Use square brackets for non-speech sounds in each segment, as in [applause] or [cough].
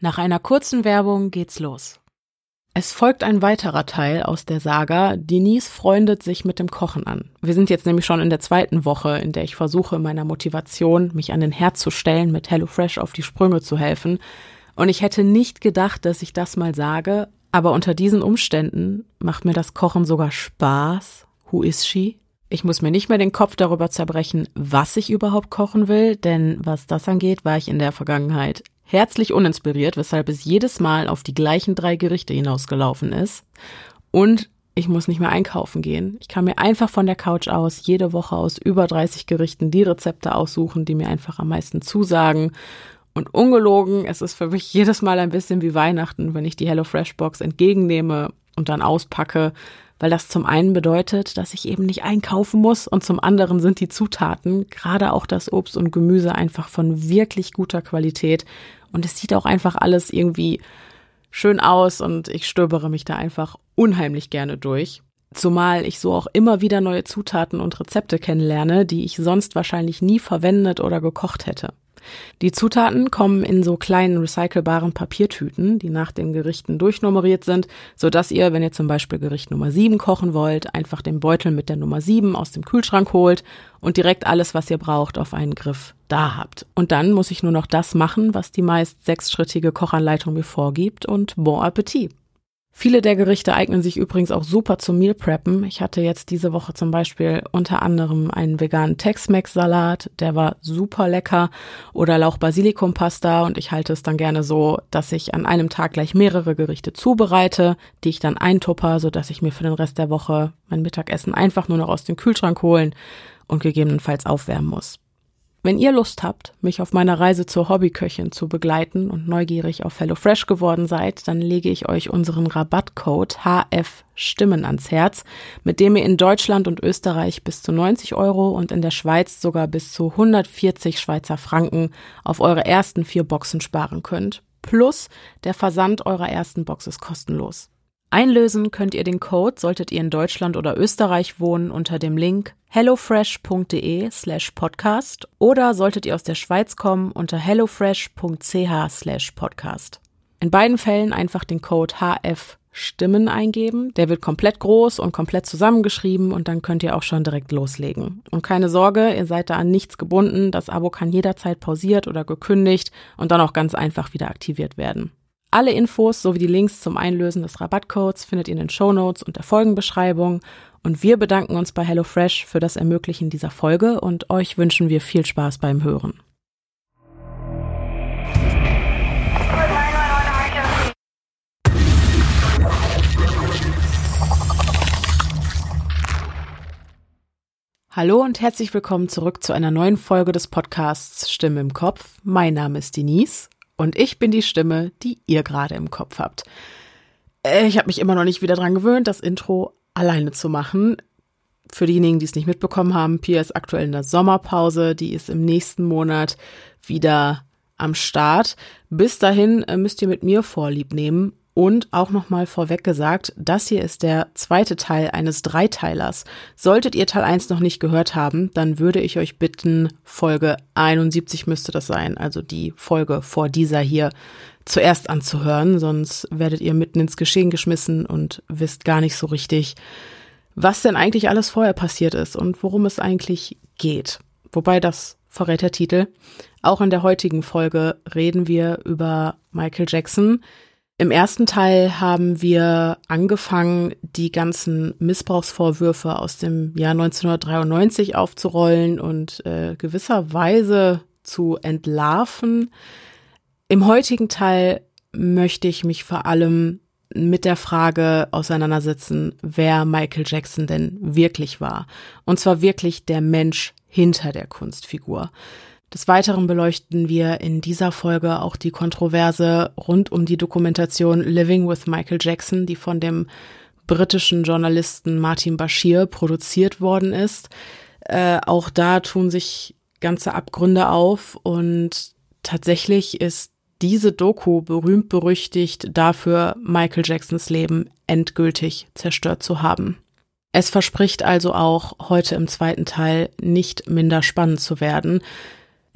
Nach einer kurzen Werbung geht's los. Es folgt ein weiterer Teil aus der Saga. Denise freundet sich mit dem Kochen an. Wir sind jetzt nämlich schon in der zweiten Woche, in der ich versuche, meiner Motivation, mich an den Herd zu stellen, mit HelloFresh auf die Sprünge zu helfen. Und ich hätte nicht gedacht, dass ich das mal sage, aber unter diesen Umständen macht mir das Kochen sogar Spaß. Who is she? Ich muss mir nicht mehr den Kopf darüber zerbrechen, was ich überhaupt kochen will, denn was das angeht, war ich in der Vergangenheit herzlich uninspiriert, weshalb es jedes Mal auf die gleichen drei Gerichte hinausgelaufen ist. Und ich muss nicht mehr einkaufen gehen. Ich kann mir einfach von der Couch aus jede Woche aus über 30 Gerichten die Rezepte aussuchen, die mir einfach am meisten zusagen. Und ungelogen, es ist für mich [laughs] jedes Mal ein bisschen wie Weihnachten, wenn ich die HelloFresh Box entgegennehme und dann auspacke, weil das zum einen bedeutet, dass ich eben nicht einkaufen muss und zum anderen sind die Zutaten, gerade auch das Obst und Gemüse einfach von wirklich guter Qualität und es sieht auch einfach alles irgendwie schön aus und ich stöbere mich da einfach unheimlich gerne durch. Zumal ich so auch immer wieder neue Zutaten und Rezepte kennenlerne, die ich sonst wahrscheinlich nie verwendet oder gekocht hätte. Die Zutaten kommen in so kleinen recycelbaren Papiertüten, die nach den Gerichten durchnummeriert sind, so dass ihr, wenn ihr zum Beispiel Gericht Nummer 7 kochen wollt, einfach den Beutel mit der Nummer 7 aus dem Kühlschrank holt und direkt alles, was ihr braucht, auf einen Griff da habt. Und dann muss ich nur noch das machen, was die meist sechsschrittige Kochanleitung mir vorgibt und bon appetit. Viele der Gerichte eignen sich übrigens auch super zum Meal Preppen. Ich hatte jetzt diese Woche zum Beispiel unter anderem einen veganen Tex-Mex-Salat, der war super lecker, oder Lauch-Basilikum-Pasta und ich halte es dann gerne so, dass ich an einem Tag gleich mehrere Gerichte zubereite, die ich dann eintupper, so dass ich mir für den Rest der Woche mein Mittagessen einfach nur noch aus dem Kühlschrank holen und gegebenenfalls aufwärmen muss. Wenn ihr Lust habt, mich auf meiner Reise zur Hobbyköchin zu begleiten und neugierig auf HelloFresh geworden seid, dann lege ich euch unseren Rabattcode HF Stimmen ans Herz, mit dem ihr in Deutschland und Österreich bis zu 90 Euro und in der Schweiz sogar bis zu 140 Schweizer Franken auf eure ersten vier Boxen sparen könnt. Plus der Versand eurer ersten Box ist kostenlos. Einlösen könnt ihr den Code, solltet ihr in Deutschland oder Österreich wohnen, unter dem Link hellofresh.de slash podcast oder solltet ihr aus der Schweiz kommen unter hellofresh.ch slash podcast. In beiden Fällen einfach den Code HF Stimmen eingeben. Der wird komplett groß und komplett zusammengeschrieben und dann könnt ihr auch schon direkt loslegen. Und keine Sorge, ihr seid da an nichts gebunden. Das Abo kann jederzeit pausiert oder gekündigt und dann auch ganz einfach wieder aktiviert werden. Alle Infos sowie die Links zum Einlösen des Rabattcodes findet ihr in den Show Notes und der Folgenbeschreibung. Und wir bedanken uns bei HelloFresh für das Ermöglichen dieser Folge und euch wünschen wir viel Spaß beim Hören. Hallo und herzlich willkommen zurück zu einer neuen Folge des Podcasts Stimme im Kopf. Mein Name ist Denise und ich bin die Stimme, die ihr gerade im Kopf habt. Äh, ich habe mich immer noch nicht wieder dran gewöhnt, das Intro alleine zu machen. Für diejenigen, die es nicht mitbekommen haben, Pia ist aktuell in der Sommerpause, die ist im nächsten Monat wieder am Start. Bis dahin äh, müsst ihr mit mir Vorlieb nehmen und auch nochmal vorweg gesagt, das hier ist der zweite Teil eines Dreiteilers. Solltet ihr Teil 1 noch nicht gehört haben, dann würde ich euch bitten, Folge 71 müsste das sein, also die Folge vor dieser hier, zuerst anzuhören, sonst werdet ihr mitten ins Geschehen geschmissen und wisst gar nicht so richtig, was denn eigentlich alles vorher passiert ist und worum es eigentlich geht. Wobei das verrät der Titel. Auch in der heutigen Folge reden wir über Michael Jackson, im ersten Teil haben wir angefangen, die ganzen Missbrauchsvorwürfe aus dem Jahr 1993 aufzurollen und äh, gewisserweise zu entlarven. Im heutigen Teil möchte ich mich vor allem mit der Frage auseinandersetzen, wer Michael Jackson denn wirklich war. Und zwar wirklich der Mensch hinter der Kunstfigur. Des Weiteren beleuchten wir in dieser Folge auch die Kontroverse rund um die Dokumentation Living with Michael Jackson, die von dem britischen Journalisten Martin Bashir produziert worden ist. Äh, auch da tun sich ganze Abgründe auf und tatsächlich ist diese Doku berühmt berüchtigt dafür, Michael Jacksons Leben endgültig zerstört zu haben. Es verspricht also auch heute im zweiten Teil nicht minder spannend zu werden.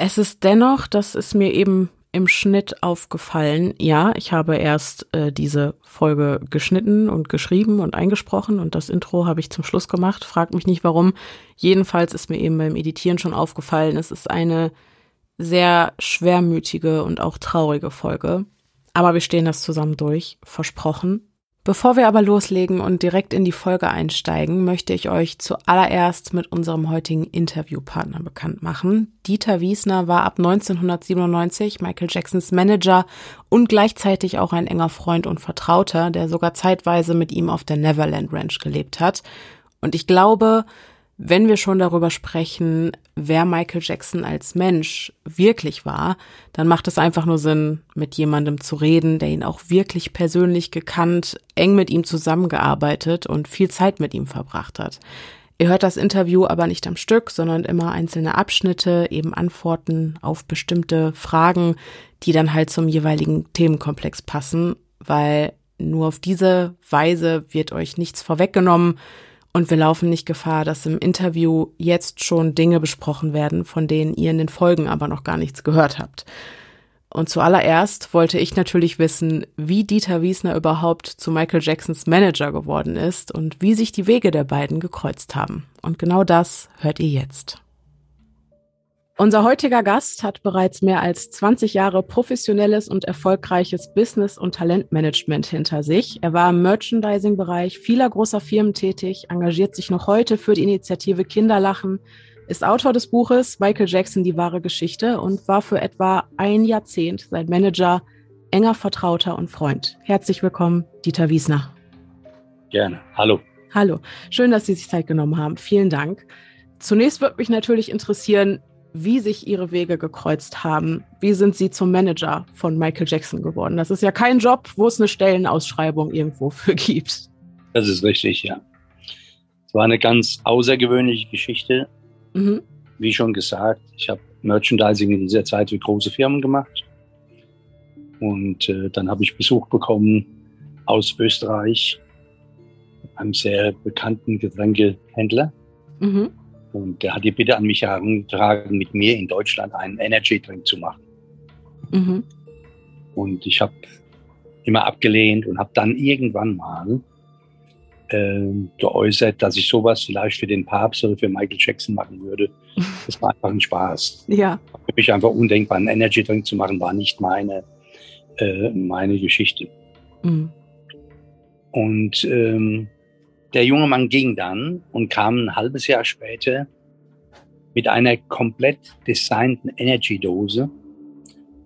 Es ist dennoch, das ist mir eben im Schnitt aufgefallen. Ja, ich habe erst äh, diese Folge geschnitten und geschrieben und eingesprochen und das Intro habe ich zum Schluss gemacht. Fragt mich nicht warum. Jedenfalls ist mir eben beim Editieren schon aufgefallen, es ist eine sehr schwermütige und auch traurige Folge. Aber wir stehen das zusammen durch, versprochen. Bevor wir aber loslegen und direkt in die Folge einsteigen, möchte ich euch zuallererst mit unserem heutigen Interviewpartner bekannt machen. Dieter Wiesner war ab 1997 Michael Jacksons Manager und gleichzeitig auch ein enger Freund und Vertrauter, der sogar zeitweise mit ihm auf der Neverland Ranch gelebt hat. Und ich glaube, wenn wir schon darüber sprechen, wer Michael Jackson als Mensch wirklich war, dann macht es einfach nur Sinn, mit jemandem zu reden, der ihn auch wirklich persönlich gekannt, eng mit ihm zusammengearbeitet und viel Zeit mit ihm verbracht hat. Ihr hört das Interview aber nicht am Stück, sondern immer einzelne Abschnitte, eben Antworten auf bestimmte Fragen, die dann halt zum jeweiligen Themenkomplex passen, weil nur auf diese Weise wird euch nichts vorweggenommen, und wir laufen nicht Gefahr, dass im Interview jetzt schon Dinge besprochen werden, von denen ihr in den Folgen aber noch gar nichts gehört habt. Und zuallererst wollte ich natürlich wissen, wie Dieter Wiesner überhaupt zu Michael Jacksons Manager geworden ist und wie sich die Wege der beiden gekreuzt haben. Und genau das hört ihr jetzt. Unser heutiger Gast hat bereits mehr als 20 Jahre professionelles und erfolgreiches Business- und Talentmanagement hinter sich. Er war im Merchandising-Bereich vieler großer Firmen tätig, engagiert sich noch heute für die Initiative Kinderlachen, ist Autor des Buches Michael Jackson, die wahre Geschichte und war für etwa ein Jahrzehnt sein Manager, enger Vertrauter und Freund. Herzlich willkommen, Dieter Wiesner. Gerne. Hallo. Hallo. Schön, dass Sie sich Zeit genommen haben. Vielen Dank. Zunächst würde mich natürlich interessieren, wie sich ihre Wege gekreuzt haben. Wie sind sie zum Manager von Michael Jackson geworden? Das ist ja kein Job, wo es eine Stellenausschreibung irgendwo [laughs] für gibt. Das ist richtig, ja. Es war eine ganz außergewöhnliche Geschichte. Mhm. Wie schon gesagt, ich habe Merchandising in dieser Zeit für große Firmen gemacht. Und äh, dann habe ich Besuch bekommen aus Österreich, einem sehr bekannten Getränkehändler. Mhm. Und der hat die Bitte an mich herangetragen, mit mir in Deutschland einen Energy Drink zu machen. Mhm. Und ich habe immer abgelehnt und habe dann irgendwann mal äh, geäußert, dass ich sowas vielleicht für den Papst oder für Michael Jackson machen würde. [laughs] Das war einfach ein Spaß. Ja. Für mich einfach undenkbar, einen Energy Drink zu machen, war nicht meine, äh, meine Geschichte. Mhm. Und ähm, der junge Mann ging dann und kam ein halbes Jahr später mit einer komplett designten Energy-Dose.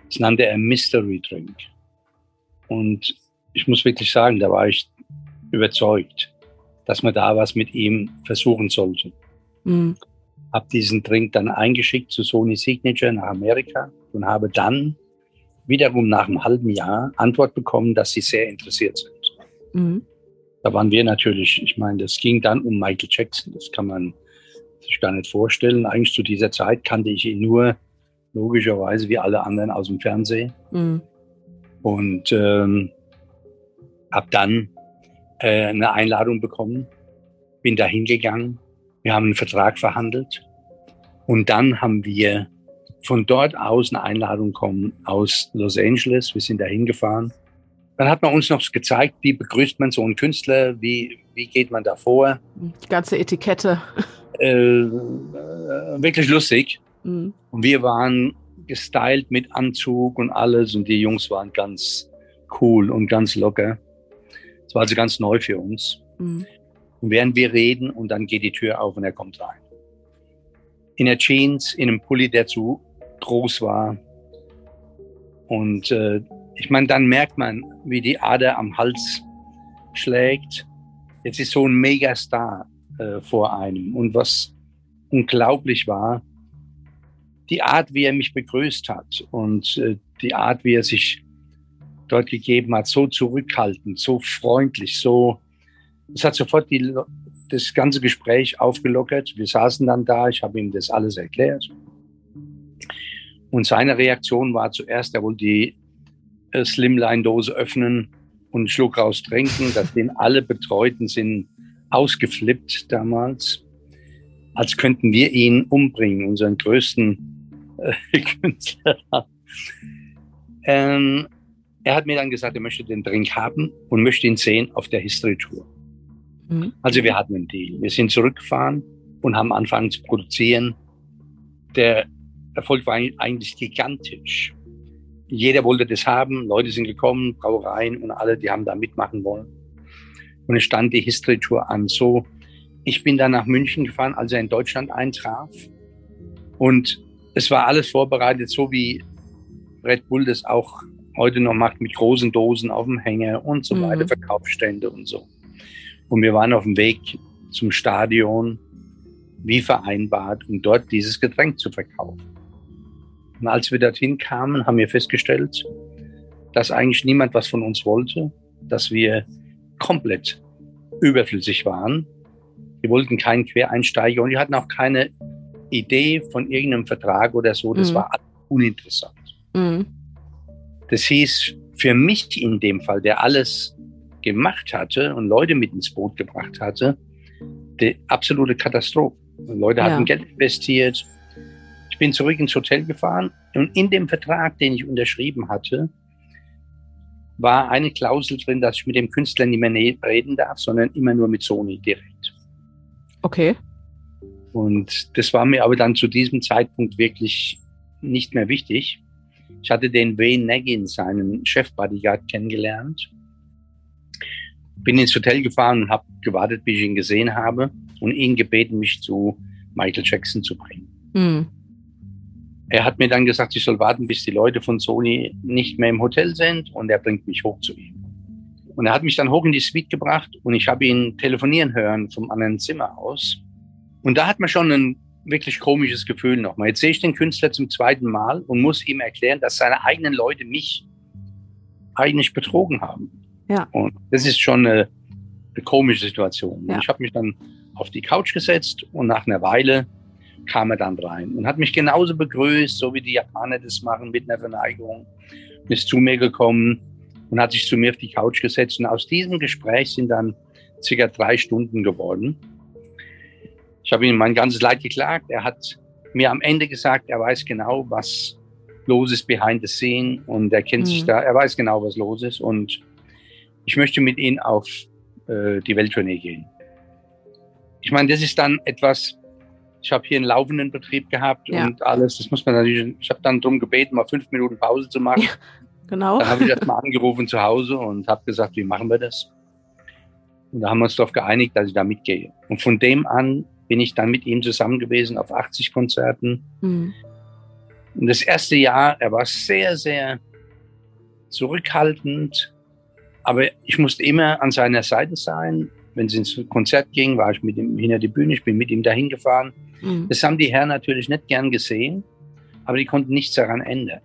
Das nannte er Mystery Drink. Und ich muss wirklich sagen, da war ich überzeugt, dass man da was mit ihm versuchen sollte. Mhm. Habe diesen Drink dann eingeschickt zu Sony Signature nach Amerika und habe dann wiederum nach einem halben Jahr Antwort bekommen, dass sie sehr interessiert sind. Mhm. Da waren wir natürlich, ich meine, das ging dann um Michael Jackson, das kann man sich gar nicht vorstellen. Eigentlich zu dieser Zeit kannte ich ihn nur logischerweise wie alle anderen aus dem Fernsehen. Mhm. Und ähm, habe dann äh, eine Einladung bekommen, bin da hingegangen, wir haben einen Vertrag verhandelt und dann haben wir von dort aus eine Einladung bekommen aus Los Angeles. Wir sind da hingefahren dann hat man uns noch gezeigt, wie begrüßt man so einen Künstler, wie, wie geht man da vor. Die ganze Etikette. Äh, äh, wirklich lustig. Mhm. Und wir waren gestylt mit Anzug und alles und die Jungs waren ganz cool und ganz locker. Es war also ganz neu für uns. Mhm. Und während wir reden und dann geht die Tür auf und er kommt rein. In der Jeans, in einem Pulli, der zu groß war. Und äh, ich meine, dann merkt man, wie die Ader am Hals schlägt. Jetzt ist so ein Megastar äh, vor einem. Und was unglaublich war, die Art, wie er mich begrüßt hat und äh, die Art, wie er sich dort gegeben hat, so zurückhaltend, so freundlich, so, es hat sofort die, das ganze Gespräch aufgelockert. Wir saßen dann da, ich habe ihm das alles erklärt. Und seine Reaktion war zuerst, er wollte die Slimline-Dose öffnen und einen Schluck raus trinken. Da sind alle Betreuten sind ausgeflippt damals, als könnten wir ihn umbringen, unseren größten äh, [laughs] Künstler. Ähm, er hat mir dann gesagt, er möchte den Drink haben und möchte ihn sehen auf der History Tour. Mhm. Also wir hatten einen Deal. Wir sind zurückgefahren und haben angefangen zu produzieren. Der Erfolg war eigentlich gigantisch. Jeder wollte das haben. Leute sind gekommen, Brauereien und alle, die haben da mitmachen wollen. Und es stand die History Tour an. So, ich bin dann nach München gefahren, als er in Deutschland eintraf. Und es war alles vorbereitet, so wie Red Bull das auch heute noch macht mit großen Dosen auf dem Hänger und so mhm. weiter, Verkaufsstände und so. Und wir waren auf dem Weg zum Stadion, wie vereinbart, um dort dieses Getränk zu verkaufen. Und als wir dorthin kamen, haben wir festgestellt, dass eigentlich niemand was von uns wollte, dass wir komplett überflüssig waren. Wir wollten keinen Quereinsteiger und wir hatten auch keine Idee von irgendeinem Vertrag oder so. Das mhm. war uninteressant. Mhm. Das hieß für mich in dem Fall, der alles gemacht hatte und Leute mit ins Boot gebracht hatte, die absolute Katastrophe. Leute ja. hatten Geld investiert. Ich bin zurück ins Hotel gefahren und in dem Vertrag, den ich unterschrieben hatte, war eine Klausel drin, dass ich mit dem Künstler nicht mehr reden darf, sondern immer nur mit Sony direkt. Okay. Und das war mir aber dann zu diesem Zeitpunkt wirklich nicht mehr wichtig. Ich hatte den Wayne Naggin, seinen Chef-Bodyguard, kennengelernt. Bin ins Hotel gefahren und habe gewartet, bis ich ihn gesehen habe und ihn gebeten, mich zu Michael Jackson zu bringen. Mhm. Er hat mir dann gesagt, ich soll warten, bis die Leute von Sony nicht mehr im Hotel sind und er bringt mich hoch zu ihm. Und er hat mich dann hoch in die Suite gebracht und ich habe ihn telefonieren hören vom anderen Zimmer aus. Und da hat man schon ein wirklich komisches Gefühl nochmal. Jetzt sehe ich den Künstler zum zweiten Mal und muss ihm erklären, dass seine eigenen Leute mich eigentlich betrogen haben. Ja. Und das ist schon eine, eine komische Situation. Ja. Ich habe mich dann auf die Couch gesetzt und nach einer Weile kam er dann rein und hat mich genauso begrüßt, so wie die Japaner das machen mit einer Verneigung. Ist zu mir gekommen und hat sich zu mir auf die Couch gesetzt. Und aus diesem Gespräch sind dann circa drei Stunden geworden. Ich habe ihm mein ganzes Leid geklagt. Er hat mir am Ende gesagt, er weiß genau, was los ist behind the scene und er kennt mhm. sich da, er weiß genau, was los ist und ich möchte mit ihm auf äh, die Welttournee gehen. Ich meine, das ist dann etwas, ich habe hier einen laufenden Betrieb gehabt ja. und alles, das muss man natürlich, ich habe dann darum gebeten, mal fünf Minuten Pause zu machen. Ja, genau. Dann habe ich erst mal angerufen zu Hause und habe gesagt, wie machen wir das? Und da haben wir uns darauf geeinigt, dass ich da mitgehe. Und von dem an bin ich dann mit ihm zusammen gewesen auf 80 Konzerten. Mhm. Und das erste Jahr, er war sehr, sehr zurückhaltend, aber ich musste immer an seiner Seite sein. Wenn es ins Konzert ging, war ich mit ihm hinter die Bühne, ich bin mit ihm dahin gefahren. Mhm. Das haben die Herren natürlich nicht gern gesehen, aber die konnten nichts daran ändern.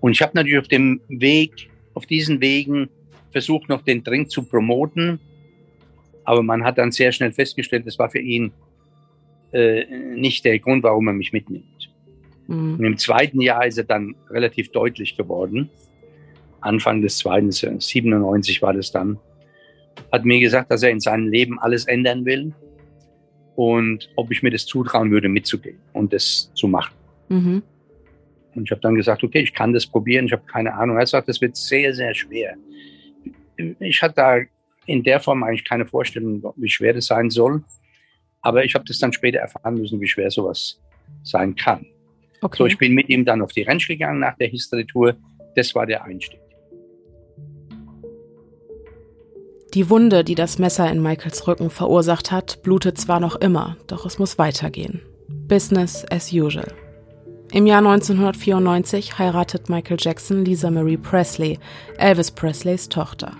Und ich habe natürlich auf dem Weg, auf diesen Wegen versucht, noch den Drink zu promoten. Aber man hat dann sehr schnell festgestellt, das war für ihn äh, nicht der Grund, warum er mich mitnimmt. Mhm. Und im zweiten Jahr ist er dann relativ deutlich geworden. Anfang des zweiten, 97 war das dann, hat mir gesagt, dass er in seinem Leben alles ändern will und ob ich mir das zutrauen würde, mitzugehen und das zu machen. Mhm. Und ich habe dann gesagt, okay, ich kann das probieren, ich habe keine Ahnung. Er sagt, das wird sehr, sehr schwer. Ich hatte da in der Form eigentlich keine Vorstellung, wie schwer das sein soll. Aber ich habe das dann später erfahren müssen, wie schwer sowas sein kann. Okay. So, ich bin mit ihm dann auf die Ranch gegangen nach der History-Tour. Das war der Einstieg. Die Wunde, die das Messer in Michaels Rücken verursacht hat, blutet zwar noch immer, doch es muss weitergehen. Business as usual. Im Jahr 1994 heiratet Michael Jackson Lisa Marie Presley, Elvis Presleys Tochter.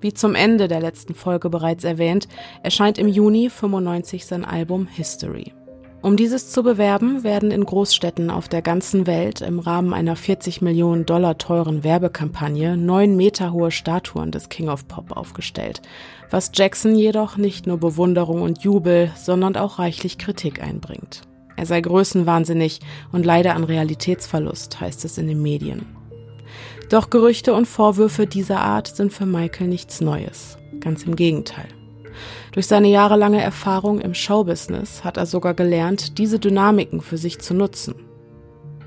Wie zum Ende der letzten Folge bereits erwähnt, erscheint im Juni 95 sein Album History. Um dieses zu bewerben, werden in Großstädten auf der ganzen Welt im Rahmen einer 40 Millionen Dollar teuren Werbekampagne neun Meter hohe Statuen des King of Pop aufgestellt, was Jackson jedoch nicht nur Bewunderung und Jubel, sondern auch reichlich Kritik einbringt. Er sei größenwahnsinnig und leide an Realitätsverlust, heißt es in den Medien. Doch Gerüchte und Vorwürfe dieser Art sind für Michael nichts Neues. Ganz im Gegenteil. Durch seine jahrelange Erfahrung im Showbusiness hat er sogar gelernt, diese Dynamiken für sich zu nutzen.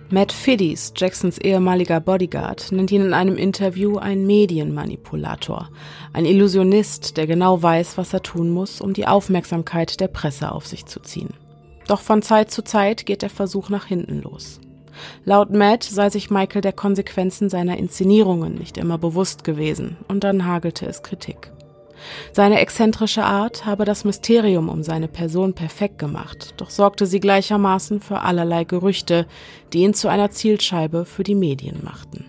Matt Fiddies, Jacksons ehemaliger Bodyguard, nennt ihn in einem Interview ein Medienmanipulator, ein Illusionist, der genau weiß, was er tun muss, um die Aufmerksamkeit der Presse auf sich zu ziehen. Doch von Zeit zu Zeit geht der Versuch nach hinten los. Laut Matt sei sich Michael der Konsequenzen seiner Inszenierungen nicht immer bewusst gewesen, und dann hagelte es Kritik. Seine exzentrische Art habe das Mysterium um seine Person perfekt gemacht, doch sorgte sie gleichermaßen für allerlei Gerüchte, die ihn zu einer Zielscheibe für die Medien machten.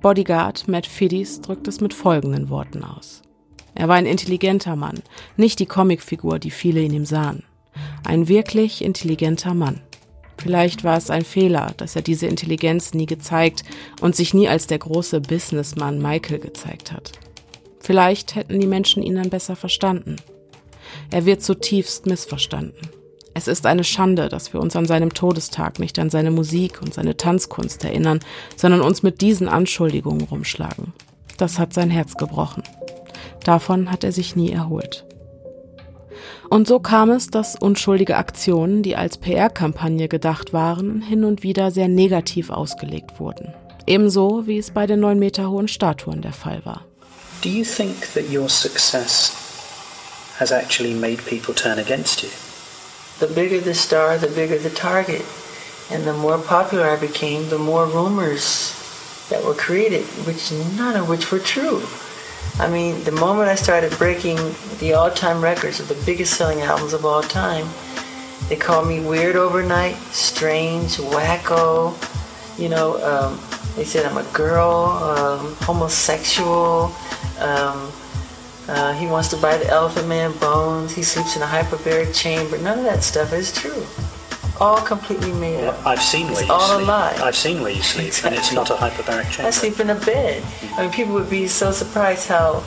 Bodyguard Matt Fiddies drückt es mit folgenden Worten aus. Er war ein intelligenter Mann, nicht die Comicfigur, die viele in ihm sahen. Ein wirklich intelligenter Mann. Vielleicht war es ein Fehler, dass er diese Intelligenz nie gezeigt und sich nie als der große Businessmann Michael gezeigt hat. Vielleicht hätten die Menschen ihn dann besser verstanden. Er wird zutiefst missverstanden. Es ist eine Schande, dass wir uns an seinem Todestag nicht an seine Musik und seine Tanzkunst erinnern, sondern uns mit diesen Anschuldigungen rumschlagen. Das hat sein Herz gebrochen. Davon hat er sich nie erholt. Und so kam es, dass unschuldige Aktionen, die als PR-Kampagne gedacht waren, hin und wieder sehr negativ ausgelegt wurden. Ebenso wie es bei den neun Meter hohen Statuen der Fall war. Do you think that your success has actually made people turn against you? The bigger the star, the bigger the target. And the more popular I became, the more rumors that were created, which none of which were true. I mean, the moment I started breaking the all time records of the biggest selling albums of all time, they called me weird overnight, strange, wacko. You know, um, they said I'm a girl, um, homosexual, um, uh, he wants to buy the Elephant Man bones. He sleeps in a hyperbaric chamber. None of that stuff is true. All completely made up. I've seen where it's you all sleep. a lie. I've seen where you sleep, exactly. and it's not a hyperbaric chamber. I sleep in a bed. I mean, people would be so surprised how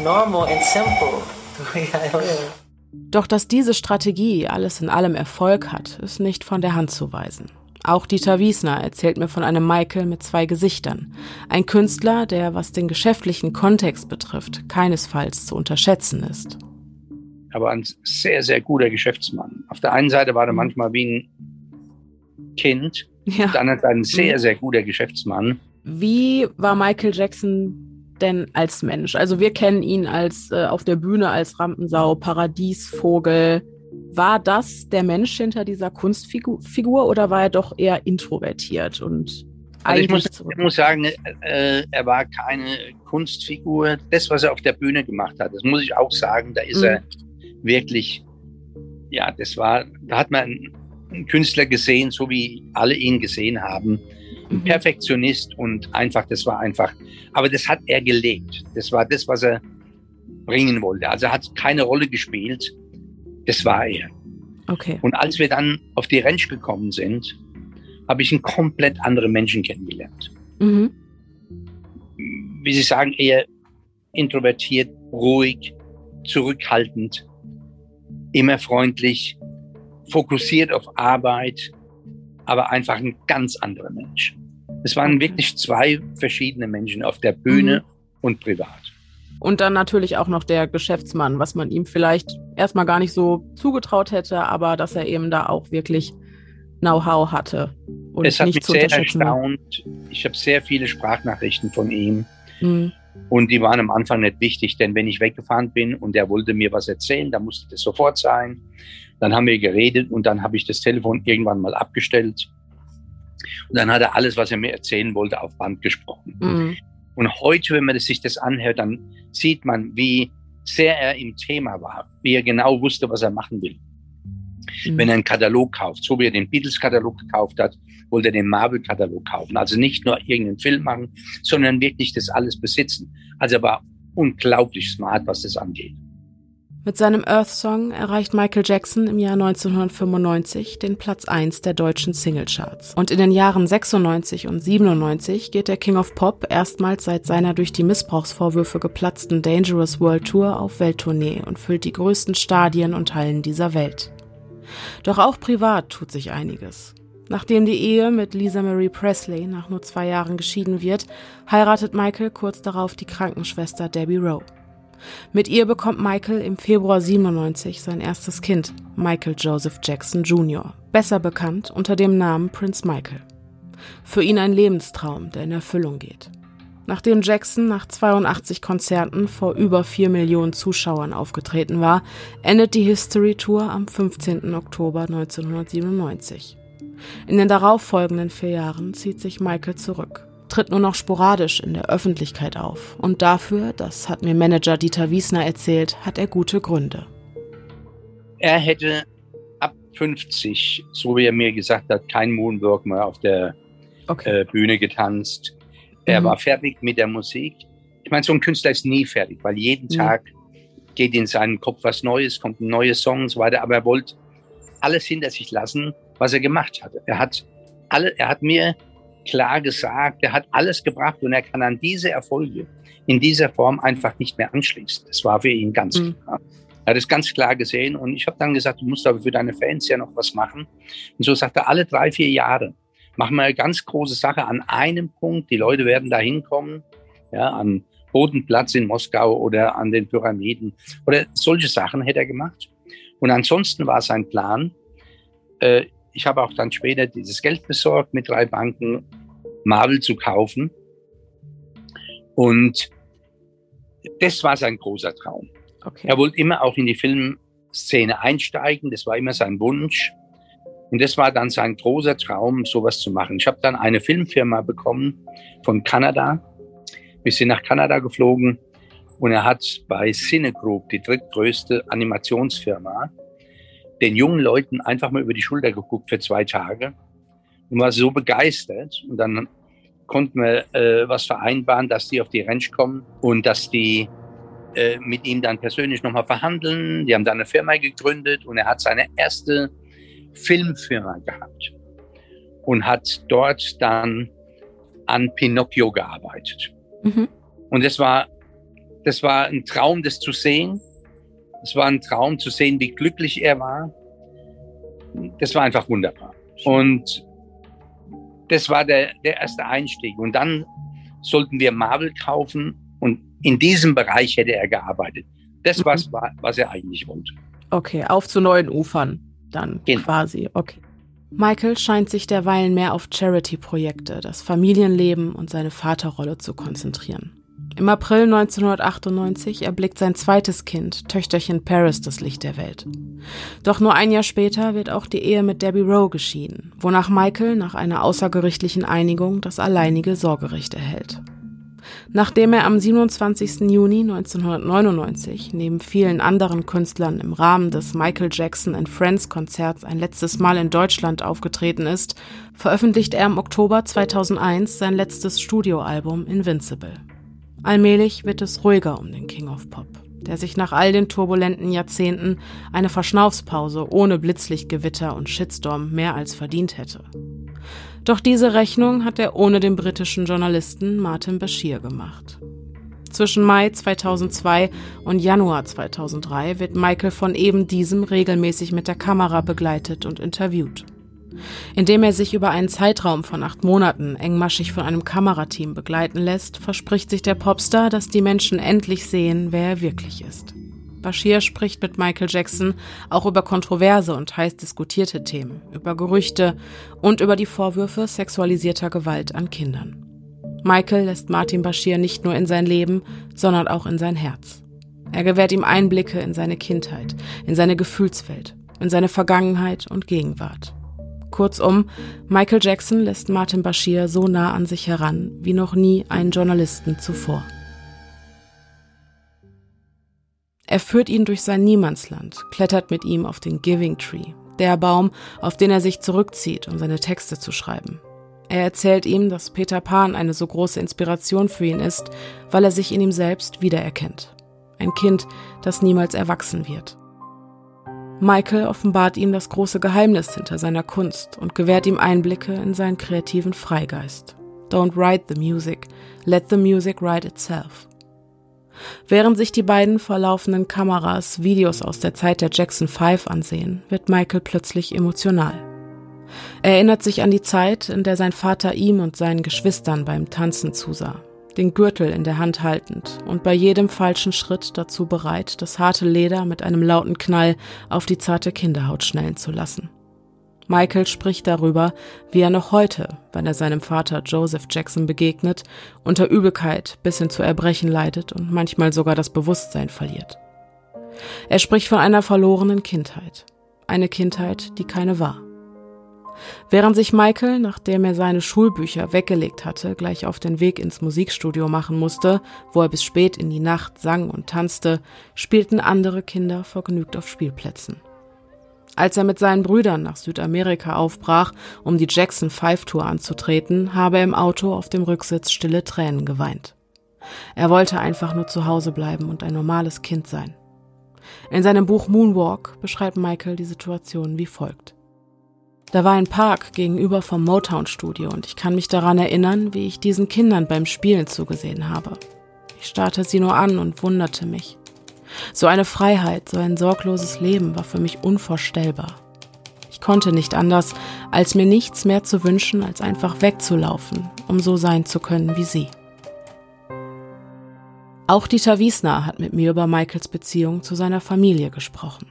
normal and simple the way I live. Doch dass diese Strategie alles in allem Erfolg hat, ist nicht von der Hand zu weisen. Auch Dieter Wiesner erzählt mir von einem Michael mit zwei Gesichtern. Ein Künstler, der, was den geschäftlichen Kontext betrifft, keinesfalls zu unterschätzen ist. Er war ein sehr, sehr guter Geschäftsmann. Auf der einen Seite war er manchmal wie ein Kind, ja. auf der anderen Seite ein sehr, mhm. sehr guter Geschäftsmann. Wie war Michael Jackson denn als Mensch? Also wir kennen ihn als äh, auf der Bühne als Rampensau, Paradiesvogel, war das der Mensch hinter dieser Kunstfigur oder war er doch eher introvertiert und also ich, muss, ich muss sagen, äh, er war keine Kunstfigur. Das, was er auf der Bühne gemacht hat, das muss ich auch sagen, da ist mhm. er wirklich, ja, das war, da hat man einen Künstler gesehen, so wie alle ihn gesehen haben. Ein mhm. Perfektionist und einfach, das war einfach, aber das hat er gelebt. Das war das, was er bringen wollte. Also er hat keine Rolle gespielt. Das war er. Okay. Und als wir dann auf die Ranch gekommen sind, habe ich einen komplett anderen Menschen kennengelernt. Mhm. Wie Sie sagen, eher introvertiert, ruhig, zurückhaltend, immer freundlich, fokussiert auf Arbeit, aber einfach ein ganz anderer Mensch. Es waren wirklich zwei verschiedene Menschen auf der Bühne mhm. und privat. Und dann natürlich auch noch der Geschäftsmann, was man ihm vielleicht erstmal gar nicht so zugetraut hätte, aber dass er eben da auch wirklich Know-how hatte. Und es hat mich sehr erstaunt. Ich habe sehr viele Sprachnachrichten von ihm. Mhm. Und die waren am Anfang nicht wichtig, denn wenn ich weggefahren bin und er wollte mir was erzählen, dann musste das sofort sein. Dann haben wir geredet und dann habe ich das Telefon irgendwann mal abgestellt. Und dann hat er alles, was er mir erzählen wollte, auf Band gesprochen. Mhm. Und heute, wenn man sich das anhört, dann sieht man, wie sehr er im Thema war, wie er genau wusste, was er machen will. Mhm. Wenn er einen Katalog kauft, so wie er den Beatles-Katalog gekauft hat, wollte er den Marvel-Katalog kaufen. Also nicht nur irgendeinen Film machen, sondern wirklich das alles besitzen. Also er war unglaublich smart, was das angeht. Mit seinem Earth Song erreicht Michael Jackson im Jahr 1995 den Platz 1 der deutschen Singlecharts. Und in den Jahren 96 und 97 geht der King of Pop erstmals seit seiner durch die Missbrauchsvorwürfe geplatzten Dangerous World Tour auf Welttournee und füllt die größten Stadien und Hallen dieser Welt. Doch auch privat tut sich einiges. Nachdem die Ehe mit Lisa Marie Presley nach nur zwei Jahren geschieden wird, heiratet Michael kurz darauf die Krankenschwester Debbie Rowe. Mit ihr bekommt Michael im Februar 97 sein erstes Kind, Michael Joseph Jackson Jr., besser bekannt unter dem Namen Prince Michael. Für ihn ein Lebenstraum, der in Erfüllung geht. Nachdem Jackson nach 82 Konzerten vor über 4 Millionen Zuschauern aufgetreten war, endet die History Tour am 15. Oktober 1997. In den darauffolgenden vier Jahren zieht sich Michael zurück, tritt nur noch sporadisch in der Öffentlichkeit auf und dafür, das hat mir Manager Dieter Wiesner erzählt, hat er gute Gründe. Er hätte ab 50, so wie er mir gesagt hat, kein Moonwork mehr auf der okay. äh, Bühne getanzt er mhm. war fertig mit der Musik. Ich meine, so ein Künstler ist nie fertig, weil jeden mhm. Tag geht in seinen Kopf was Neues, kommt ein neuer Song und so weiter. Aber er wollte alles hinter sich lassen, was er gemacht hatte. Er hat alle, er hat mir klar gesagt, er hat alles gebracht und er kann an diese Erfolge in dieser Form einfach nicht mehr anschließen. Das war für ihn ganz mhm. klar. Er hat es ganz klar gesehen und ich habe dann gesagt, du musst aber für deine Fans ja noch was machen. Und so sagt er, alle drei, vier Jahre machen wir eine ganz große Sache an einem Punkt. Die Leute werden da hinkommen, ja, an Bodenplatz in Moskau oder an den Pyramiden oder solche Sachen hätte er gemacht. Und ansonsten war sein Plan, äh, ich habe auch dann später dieses Geld besorgt, mit drei Banken Marvel zu kaufen. Und das war sein großer Traum. Okay. Er wollte immer auch in die Filmszene einsteigen, das war immer sein Wunsch. Und das war dann sein großer Traum, sowas zu machen. Ich habe dann eine Filmfirma bekommen von Kanada. Wir sind nach Kanada geflogen und er hat bei Cinegroup, die drittgrößte Animationsfirma, den jungen Leuten einfach mal über die Schulter geguckt für zwei Tage und war so begeistert. Und dann konnten wir äh, was vereinbaren, dass die auf die Ranch kommen und dass die äh, mit ihm dann persönlich nochmal verhandeln. Die haben dann eine Firma gegründet und er hat seine erste Filmfirma gehabt und hat dort dann an Pinocchio gearbeitet. Mhm. Und das war, das war ein Traum, das zu sehen. Es war ein Traum zu sehen, wie glücklich er war. Das war einfach wunderbar. Und das war der, der erste Einstieg. Und dann sollten wir Marvel kaufen und in diesem Bereich hätte er gearbeitet. Das, was, mhm. was er eigentlich wollte. Okay, auf zu neuen Ufern dann genau. quasi. Okay. Michael scheint sich derweilen mehr auf Charity-Projekte, das Familienleben und seine Vaterrolle zu konzentrieren. Im April 1998 erblickt sein zweites Kind, Töchterchen Paris, das Licht der Welt. Doch nur ein Jahr später wird auch die Ehe mit Debbie Rowe geschieden, wonach Michael nach einer außergerichtlichen Einigung das alleinige Sorgerecht erhält. Nachdem er am 27. Juni 1999 neben vielen anderen Künstlern im Rahmen des Michael Jackson and Friends Konzerts ein letztes Mal in Deutschland aufgetreten ist, veröffentlicht er im Oktober 2001 sein letztes Studioalbum Invincible. Allmählich wird es ruhiger um den King of Pop, der sich nach all den turbulenten Jahrzehnten eine Verschnaufspause ohne Blitzlichtgewitter und Shitstorm mehr als verdient hätte. Doch diese Rechnung hat er ohne den britischen Journalisten Martin Bashir gemacht. Zwischen Mai 2002 und Januar 2003 wird Michael von eben diesem regelmäßig mit der Kamera begleitet und interviewt. Indem er sich über einen Zeitraum von acht Monaten engmaschig von einem Kamerateam begleiten lässt, verspricht sich der Popstar, dass die Menschen endlich sehen, wer er wirklich ist. Bashir spricht mit Michael Jackson auch über kontroverse und heiß diskutierte Themen, über Gerüchte und über die Vorwürfe sexualisierter Gewalt an Kindern. Michael lässt Martin Bashir nicht nur in sein Leben, sondern auch in sein Herz. Er gewährt ihm Einblicke in seine Kindheit, in seine Gefühlswelt, in seine Vergangenheit und Gegenwart. Kurzum, Michael Jackson lässt Martin Bashir so nah an sich heran wie noch nie einen Journalisten zuvor. Er führt ihn durch sein Niemandsland, klettert mit ihm auf den Giving Tree, der Baum, auf den er sich zurückzieht, um seine Texte zu schreiben. Er erzählt ihm, dass Peter Pan eine so große Inspiration für ihn ist, weil er sich in ihm selbst wiedererkennt. Ein Kind, das niemals erwachsen wird. Michael offenbart ihm das große Geheimnis hinter seiner Kunst und gewährt ihm Einblicke in seinen kreativen Freigeist. Don't write the music, let the music write itself. Während sich die beiden vor laufenden Kameras Videos aus der Zeit der Jackson 5 ansehen, wird Michael plötzlich emotional. Er erinnert sich an die Zeit, in der sein Vater ihm und seinen Geschwistern beim Tanzen zusah, den Gürtel in der Hand haltend und bei jedem falschen Schritt dazu bereit, das harte Leder mit einem lauten Knall auf die zarte Kinderhaut schnellen zu lassen. Michael spricht darüber, wie er noch heute, wenn er seinem Vater Joseph Jackson begegnet, unter Übelkeit bis hin zu Erbrechen leidet und manchmal sogar das Bewusstsein verliert. Er spricht von einer verlorenen Kindheit, eine Kindheit, die keine war. Während sich Michael, nachdem er seine Schulbücher weggelegt hatte, gleich auf den Weg ins Musikstudio machen musste, wo er bis spät in die Nacht sang und tanzte, spielten andere Kinder vergnügt auf Spielplätzen. Als er mit seinen Brüdern nach Südamerika aufbrach, um die Jackson Five Tour anzutreten, habe er im Auto auf dem Rücksitz stille Tränen geweint. Er wollte einfach nur zu Hause bleiben und ein normales Kind sein. In seinem Buch Moonwalk beschreibt Michael die Situation wie folgt. Da war ein Park gegenüber vom Motown Studio und ich kann mich daran erinnern, wie ich diesen Kindern beim Spielen zugesehen habe. Ich starrte sie nur an und wunderte mich. So eine Freiheit, so ein sorgloses Leben war für mich unvorstellbar. Ich konnte nicht anders, als mir nichts mehr zu wünschen, als einfach wegzulaufen, um so sein zu können wie sie. Auch Dieter Wiesner hat mit mir über Michaels Beziehung zu seiner Familie gesprochen.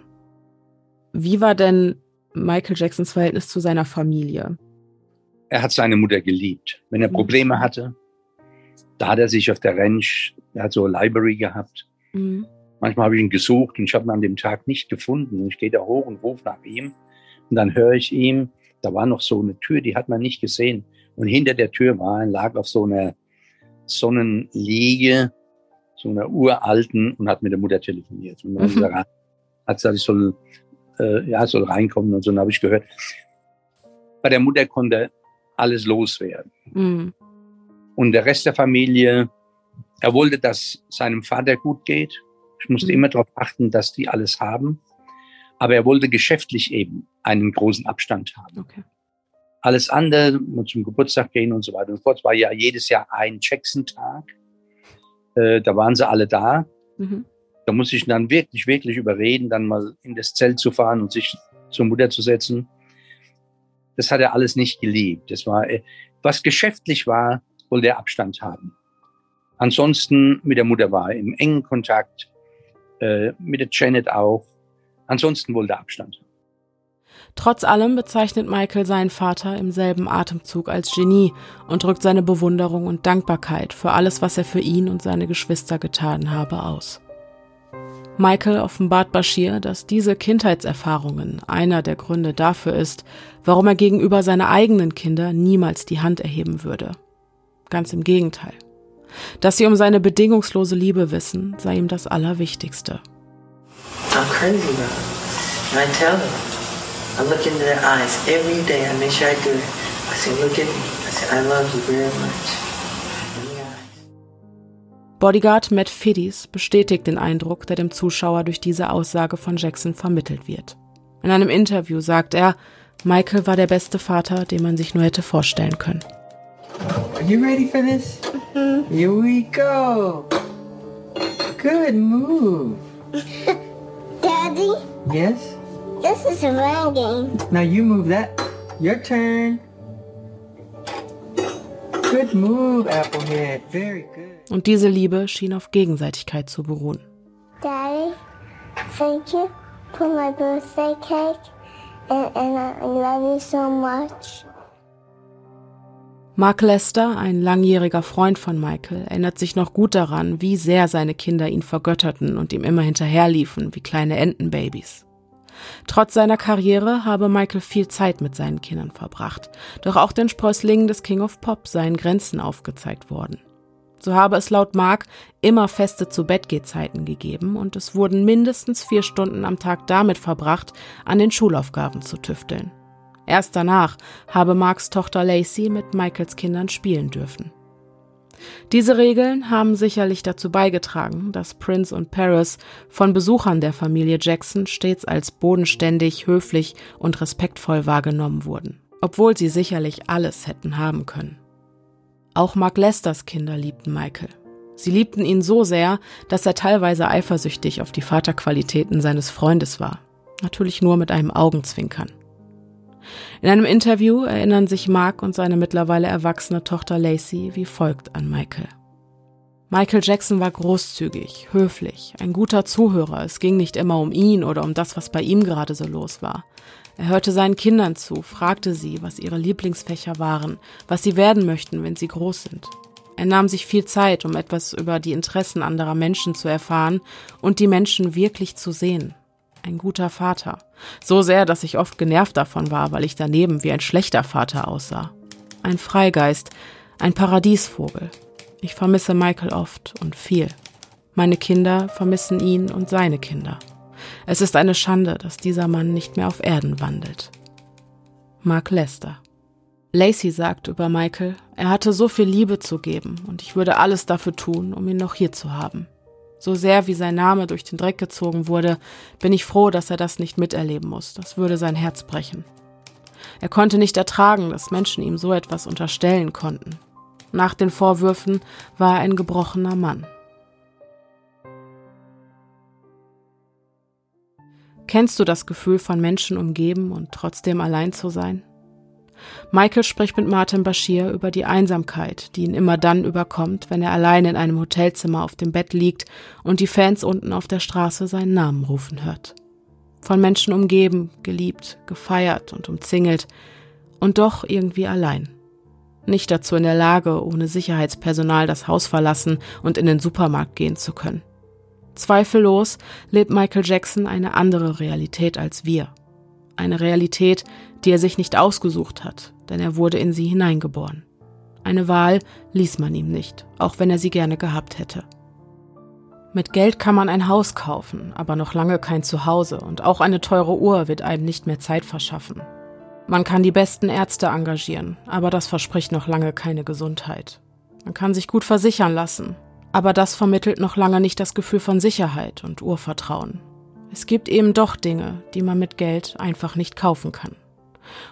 Wie war denn Michael Jacksons Verhältnis zu seiner Familie? Er hat seine Mutter geliebt. Wenn er mhm. Probleme hatte, da hat er sich auf der Ranch, er hat so eine Library gehabt. Mhm. Manchmal habe ich ihn gesucht und ich habe ihn an dem Tag nicht gefunden. Und ich gehe da hoch und rufe nach ihm. Und dann höre ich ihm, da war noch so eine Tür, die hat man nicht gesehen. Und hinter der Tür war ein lag auf so einer Sonnenliege, so einer uralten und hat mit der Mutter telefoniert. Und dann mhm. hat gesagt, ich soll äh, ja, soll reinkommen und so. Und habe ich gehört, bei der Mutter konnte alles loswerden. Mhm. Und der Rest der Familie, er wollte, dass seinem Vater gut geht. Ich musste mhm. immer darauf achten, dass die alles haben. Aber er wollte geschäftlich eben einen großen Abstand haben. Okay. Alles andere, zum Geburtstag gehen und so weiter und so fort. Es war ja jedes Jahr ein Jackson-Tag. Äh, da waren sie alle da. Mhm. Da muss ich dann wirklich, wirklich überreden, dann mal in das Zelt zu fahren und sich zur Mutter zu setzen. Das hat er alles nicht geliebt. Das war, äh, was geschäftlich war, wollte er Abstand haben. Ansonsten mit der Mutter war er im engen Kontakt, äh, mit der Janet auch. Ansonsten wollte er Abstand. Trotz allem bezeichnet Michael seinen Vater im selben Atemzug als Genie und drückt seine Bewunderung und Dankbarkeit für alles, was er für ihn und seine Geschwister getan habe, aus. Michael offenbart Bashir, dass diese Kindheitserfahrungen einer der Gründe dafür ist, warum er gegenüber seiner eigenen Kinder niemals die Hand erheben würde. Ganz im Gegenteil. Dass sie um seine bedingungslose Liebe wissen, sei ihm das Allerwichtigste. I'm crazy about it. And I tell them, I look into their eyes every day. I make sure I do it. I say, look at me. I say, I love you very much. Bodyguard Matt Fiddis bestätigt den Eindruck, der dem Zuschauer durch diese Aussage von Jackson vermittelt wird. In einem Interview sagt er, Michael war der beste Vater, den man sich nur hätte vorstellen können. Are you ready for this? Mm -hmm. Here we go. Good move. [laughs] Daddy? Yes? This is a run game. Now you move that. Your turn. Good move, Applehead. Very good. Und diese Liebe schien auf Gegenseitigkeit zu beruhen. Daddy, thank you for my birthday cake and, and I love you so much. Mark Lester, ein langjähriger Freund von Michael, erinnert sich noch gut daran, wie sehr seine Kinder ihn vergötterten und ihm immer hinterherliefen wie kleine Entenbabys. Trotz seiner Karriere habe Michael viel Zeit mit seinen Kindern verbracht, doch auch den Sprösslingen des King of Pop seien Grenzen aufgezeigt worden. So habe es laut Mark immer feste Zu-Bett-Geh-Zeiten gegeben und es wurden mindestens vier Stunden am Tag damit verbracht, an den Schulaufgaben zu tüfteln. Erst danach habe Marks Tochter Lacey mit Michaels Kindern spielen dürfen. Diese Regeln haben sicherlich dazu beigetragen, dass Prince und Paris von Besuchern der Familie Jackson stets als bodenständig, höflich und respektvoll wahrgenommen wurden, obwohl sie sicherlich alles hätten haben können. Auch Mark Lesters Kinder liebten Michael. Sie liebten ihn so sehr, dass er teilweise eifersüchtig auf die Vaterqualitäten seines Freundes war. Natürlich nur mit einem Augenzwinkern. In einem Interview erinnern sich Mark und seine mittlerweile erwachsene Tochter Lacey wie folgt an Michael. Michael Jackson war großzügig, höflich, ein guter Zuhörer. Es ging nicht immer um ihn oder um das, was bei ihm gerade so los war. Er hörte seinen Kindern zu, fragte sie, was ihre Lieblingsfächer waren, was sie werden möchten, wenn sie groß sind. Er nahm sich viel Zeit, um etwas über die Interessen anderer Menschen zu erfahren und die Menschen wirklich zu sehen. Ein guter Vater. So sehr, dass ich oft genervt davon war, weil ich daneben wie ein schlechter Vater aussah. Ein Freigeist, ein Paradiesvogel, ich vermisse Michael oft und viel. Meine Kinder vermissen ihn und seine Kinder. Es ist eine Schande, dass dieser Mann nicht mehr auf Erden wandelt. Mark Lester. Lacey sagt über Michael, er hatte so viel Liebe zu geben und ich würde alles dafür tun, um ihn noch hier zu haben. So sehr wie sein Name durch den Dreck gezogen wurde, bin ich froh, dass er das nicht miterleben muss. Das würde sein Herz brechen. Er konnte nicht ertragen, dass Menschen ihm so etwas unterstellen konnten. Nach den Vorwürfen war er ein gebrochener Mann. Kennst du das Gefühl von Menschen umgeben und trotzdem allein zu sein? Michael spricht mit Martin Bashir über die Einsamkeit, die ihn immer dann überkommt, wenn er allein in einem Hotelzimmer auf dem Bett liegt und die Fans unten auf der Straße seinen Namen rufen hört. Von Menschen umgeben, geliebt, gefeiert und umzingelt und doch irgendwie allein nicht dazu in der Lage, ohne Sicherheitspersonal das Haus verlassen und in den Supermarkt gehen zu können. Zweifellos lebt Michael Jackson eine andere Realität als wir. Eine Realität, die er sich nicht ausgesucht hat, denn er wurde in sie hineingeboren. Eine Wahl ließ man ihm nicht, auch wenn er sie gerne gehabt hätte. Mit Geld kann man ein Haus kaufen, aber noch lange kein Zuhause und auch eine teure Uhr wird einem nicht mehr Zeit verschaffen. Man kann die besten Ärzte engagieren, aber das verspricht noch lange keine Gesundheit. Man kann sich gut versichern lassen, aber das vermittelt noch lange nicht das Gefühl von Sicherheit und Urvertrauen. Es gibt eben doch Dinge, die man mit Geld einfach nicht kaufen kann.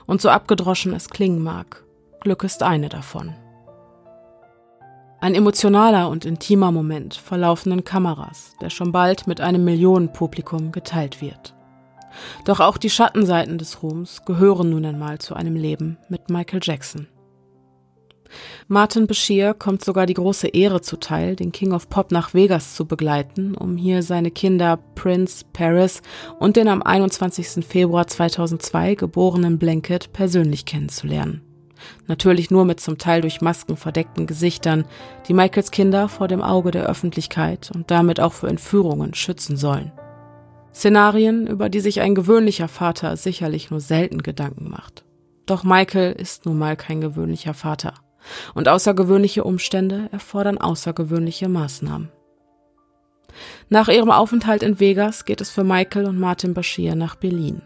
Und so abgedroschen es klingen mag, Glück ist eine davon. Ein emotionaler und intimer Moment vor laufenden Kameras, der schon bald mit einem Millionenpublikum geteilt wird. Doch auch die Schattenseiten des Ruhms gehören nun einmal zu einem Leben mit Michael Jackson. Martin Bashir kommt sogar die große Ehre zuteil, den King of Pop nach Vegas zu begleiten, um hier seine Kinder Prince, Paris und den am 21. Februar 2002 geborenen Blanket persönlich kennenzulernen. Natürlich nur mit zum Teil durch Masken verdeckten Gesichtern, die Michaels Kinder vor dem Auge der Öffentlichkeit und damit auch für Entführungen schützen sollen. Szenarien, über die sich ein gewöhnlicher Vater sicherlich nur selten Gedanken macht. Doch Michael ist nun mal kein gewöhnlicher Vater. Und außergewöhnliche Umstände erfordern außergewöhnliche Maßnahmen. Nach ihrem Aufenthalt in Vegas geht es für Michael und Martin Bashir nach Berlin.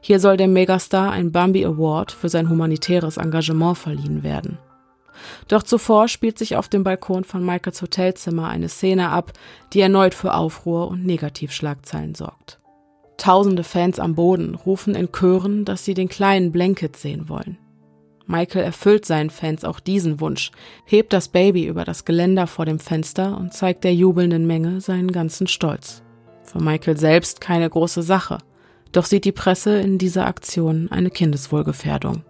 Hier soll dem Megastar ein Bambi Award für sein humanitäres Engagement verliehen werden. Doch zuvor spielt sich auf dem Balkon von Michaels Hotelzimmer eine Szene ab, die erneut für Aufruhr und Negativschlagzeilen sorgt. Tausende Fans am Boden rufen in Chören, dass sie den kleinen Blanket sehen wollen. Michael erfüllt seinen Fans auch diesen Wunsch, hebt das Baby über das Geländer vor dem Fenster und zeigt der jubelnden Menge seinen ganzen Stolz. Für Michael selbst keine große Sache, doch sieht die Presse in dieser Aktion eine Kindeswohlgefährdung.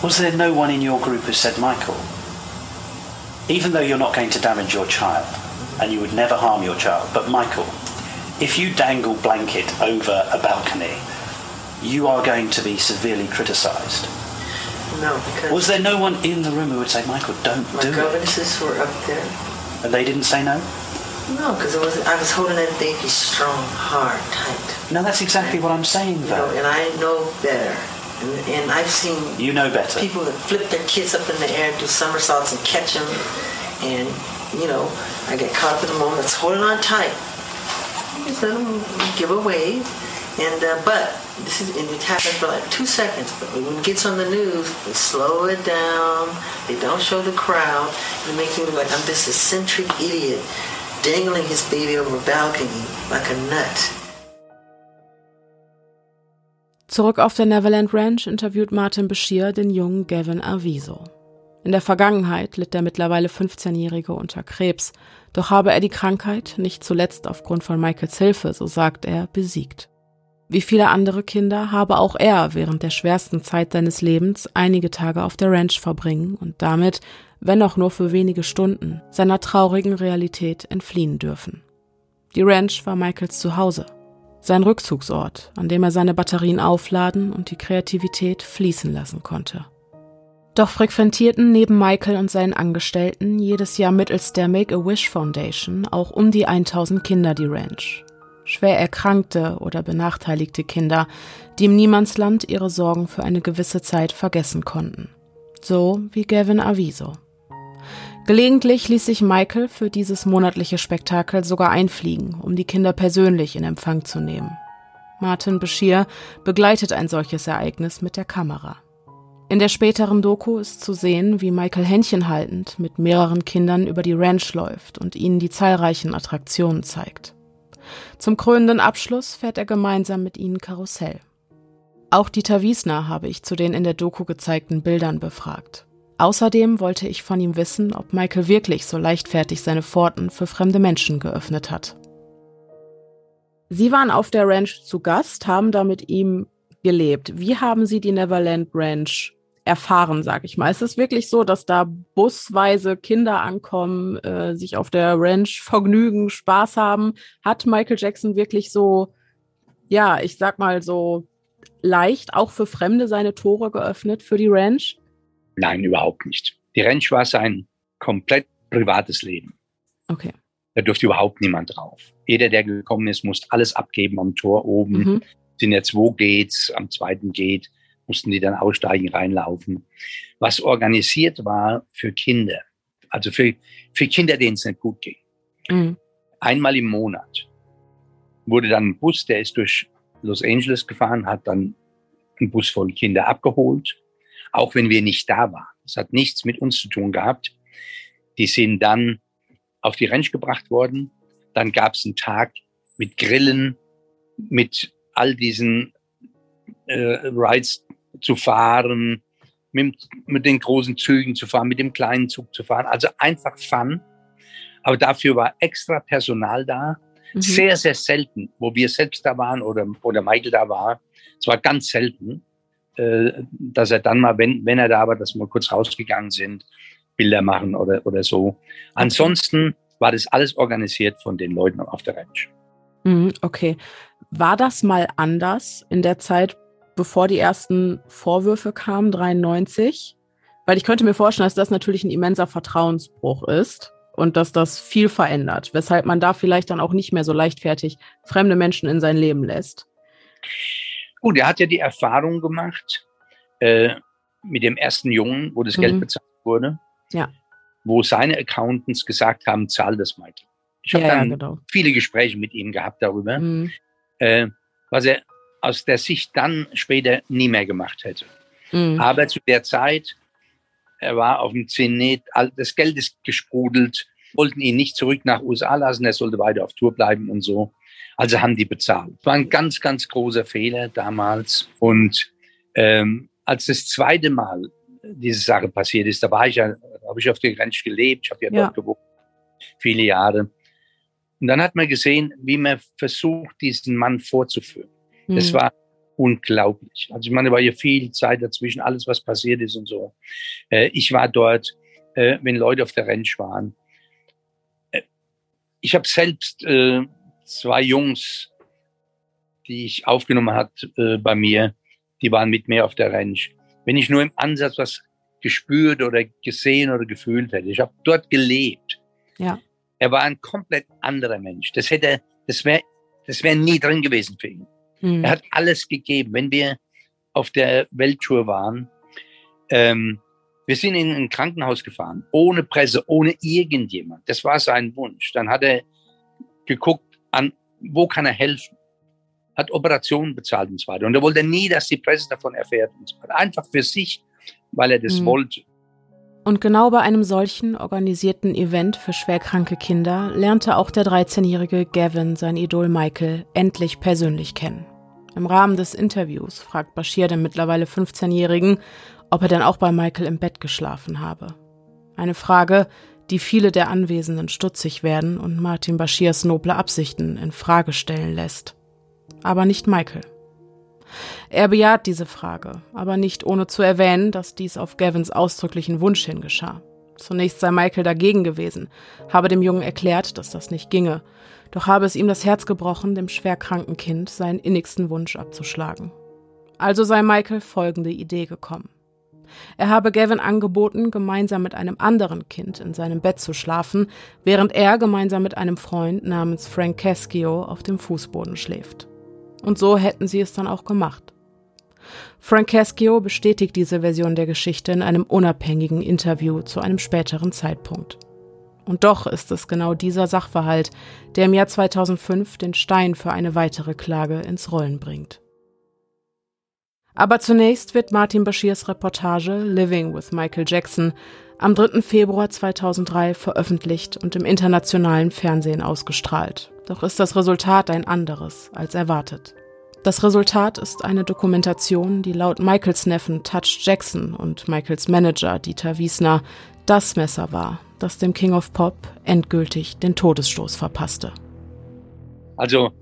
Was there no one in your group who said, Michael, even though you're not going to damage your child and you would never harm your child, but Michael, if you dangle blanket over a balcony, you are going to be severely criticised. No, because was there no one in the room who would say, Michael, don't do my do governesses were up there. And they didn't say no? No, because it was I was holding that baby strong, hard, tight. No, that's exactly what I'm saying, though. You know, and I know better. And, and I've seen you know better. people that flip their kids up in the air do somersaults and catch them. And, you know, I get caught up in the moment. It's holding on tight. Just let them give a wave. And, uh, but this is, and it happens for like two seconds. But when it gets on the news, they slow it down. They don't show the crowd. It makes me look like I'm this eccentric idiot dangling his baby over a balcony like a nut. Zurück auf der Neverland Ranch interviewt Martin Bashir den jungen Gavin Aviso. In der Vergangenheit litt der mittlerweile 15-Jährige unter Krebs, doch habe er die Krankheit, nicht zuletzt aufgrund von Michaels Hilfe, so sagt er, besiegt. Wie viele andere Kinder habe auch er während der schwersten Zeit seines Lebens einige Tage auf der Ranch verbringen und damit wenn auch nur für wenige Stunden, seiner traurigen Realität entfliehen dürfen. Die Ranch war Michaels Zuhause, sein Rückzugsort, an dem er seine Batterien aufladen und die Kreativität fließen lassen konnte. Doch frequentierten neben Michael und seinen Angestellten jedes Jahr mittels der Make-A-Wish Foundation auch um die 1000 Kinder die Ranch. Schwer erkrankte oder benachteiligte Kinder, die im Niemandsland ihre Sorgen für eine gewisse Zeit vergessen konnten. So wie Gavin Aviso. Gelegentlich ließ sich Michael für dieses monatliche Spektakel sogar einfliegen, um die Kinder persönlich in Empfang zu nehmen. Martin Bashir begleitet ein solches Ereignis mit der Kamera. In der späteren Doku ist zu sehen, wie Michael Händchen haltend mit mehreren Kindern über die Ranch läuft und ihnen die zahlreichen Attraktionen zeigt. Zum krönenden Abschluss fährt er gemeinsam mit ihnen Karussell. Auch Dieter Wiesner habe ich zu den in der Doku gezeigten Bildern befragt. Außerdem wollte ich von ihm wissen, ob Michael wirklich so leichtfertig seine Pforten für fremde Menschen geöffnet hat. Sie waren auf der Ranch zu Gast, haben da mit ihm gelebt. Wie haben Sie die Neverland Ranch erfahren, sag ich mal. Es ist wirklich so, dass da busweise Kinder ankommen, äh, sich auf der Ranch vergnügen, Spaß haben. Hat Michael Jackson wirklich so, ja, ich sag mal so leicht auch für Fremde seine Tore geöffnet für die Ranch? Nein, überhaupt nicht. Die Ranch war sein komplett privates Leben. Okay. Da durfte überhaupt niemand drauf. Jeder, der gekommen ist, musste alles abgeben am Tor oben. Mhm. Sind ja zwei Gates, am zweiten Gate mussten die dann aussteigen, reinlaufen. Was organisiert war für Kinder, also für, für Kinder, denen es nicht gut ging. Mhm. Einmal im Monat wurde dann ein Bus, der ist durch Los Angeles gefahren, hat dann einen Bus voll Kinder abgeholt, auch wenn wir nicht da waren. Das hat nichts mit uns zu tun gehabt. Die sind dann auf die Ranch gebracht worden. Dann gab es einen Tag mit Grillen, mit all diesen äh, Rides, zu fahren, mit, mit den großen Zügen zu fahren, mit dem kleinen Zug zu fahren. Also einfach Fun. Aber dafür war extra Personal da. Mhm. Sehr, sehr selten, wo wir selbst da waren oder, oder Michael da war. Es war ganz selten, äh, dass er dann mal, wenn, wenn er da war, dass wir kurz rausgegangen sind, Bilder machen oder, oder so. Ansonsten war das alles organisiert von den Leuten auf der Ranch. Mhm, okay. War das mal anders in der Zeit, bevor die ersten Vorwürfe kamen, 93. Weil ich könnte mir vorstellen, dass das natürlich ein immenser Vertrauensbruch ist und dass das viel verändert, weshalb man da vielleicht dann auch nicht mehr so leichtfertig fremde Menschen in sein Leben lässt. Gut, er hat ja die Erfahrung gemacht äh, mit dem ersten Jungen, wo das mhm. Geld bezahlt wurde, ja. wo seine Accountants gesagt haben, zahl das mal. Ich habe ja, dann ja, genau. viele Gespräche mit ihm gehabt darüber, mhm. äh, was er aus der Sicht dann später nie mehr gemacht hätte. Mhm. Aber zu der Zeit, er war auf dem Zenit, das Geld ist gesprudelt, wollten ihn nicht zurück nach USA lassen, er sollte weiter auf Tour bleiben und so. Also haben die bezahlt. Das war ein ganz, ganz großer Fehler damals. Und ähm, als das zweite Mal diese Sache passiert ist, da war ich ja, habe ich auf der Grenze gelebt, ich habe ja, ja dort gewohnt, viele Jahre. Und dann hat man gesehen, wie man versucht, diesen Mann vorzuführen. Mhm. Es war unglaublich. Also ich meine, war ja viel Zeit dazwischen, alles, was passiert ist und so. Äh, ich war dort, äh, wenn Leute auf der Ranch waren. Äh, ich habe selbst zwei Jungs, die ich aufgenommen hat bei mir, die waren mit mir auf der Ranch. Wenn ich nur im Ansatz was gespürt oder gesehen oder gefühlt hätte. Ich habe dort gelebt. Ja. Er war ein komplett anderer Mensch. Das hätte, das wäre, das wäre nie drin gewesen für ihn. Mhm. Er hat alles gegeben. Wenn wir auf der Welttour waren, ähm, wir sind in ein Krankenhaus gefahren, ohne Presse, ohne irgendjemand. Das war sein Wunsch. Dann hat er geguckt, an wo kann er helfen, hat Operationen bezahlt und so weiter. Und er wollte nie, dass die Presse davon erfährt und so weiter. Einfach für sich, weil er das mhm. wollte. Und genau bei einem solchen organisierten Event für schwerkranke Kinder lernte auch der 13-jährige Gavin sein Idol Michael endlich persönlich kennen. Im Rahmen des Interviews fragt Bashir den mittlerweile 15-Jährigen, ob er denn auch bei Michael im Bett geschlafen habe. Eine Frage, die viele der Anwesenden stutzig werden und Martin Bashirs noble Absichten in Frage stellen lässt. Aber nicht Michael. Er bejaht diese Frage, aber nicht ohne zu erwähnen, dass dies auf Gavins ausdrücklichen Wunsch hin geschah. Zunächst sei Michael dagegen gewesen, habe dem Jungen erklärt, dass das nicht ginge, doch habe es ihm das Herz gebrochen, dem schwerkranken Kind seinen innigsten Wunsch abzuschlagen. Also sei Michael folgende Idee gekommen. Er habe Gavin angeboten, gemeinsam mit einem anderen Kind in seinem Bett zu schlafen, während er gemeinsam mit einem Freund namens Frank Caschio auf dem Fußboden schläft. Und so hätten sie es dann auch gemacht. Frank Caschio bestätigt diese Version der Geschichte in einem unabhängigen Interview zu einem späteren Zeitpunkt. Und doch ist es genau dieser Sachverhalt, der im Jahr 2005 den Stein für eine weitere Klage ins Rollen bringt. Aber zunächst wird Martin Bashirs Reportage Living with Michael Jackson am 3. Februar 2003 veröffentlicht und im internationalen Fernsehen ausgestrahlt. Doch ist das Resultat ein anderes als erwartet. Das Resultat ist eine Dokumentation, die laut Michaels Neffen Touch Jackson und Michaels Manager Dieter Wiesner das Messer war, das dem King of Pop endgültig den Todesstoß verpasste. Also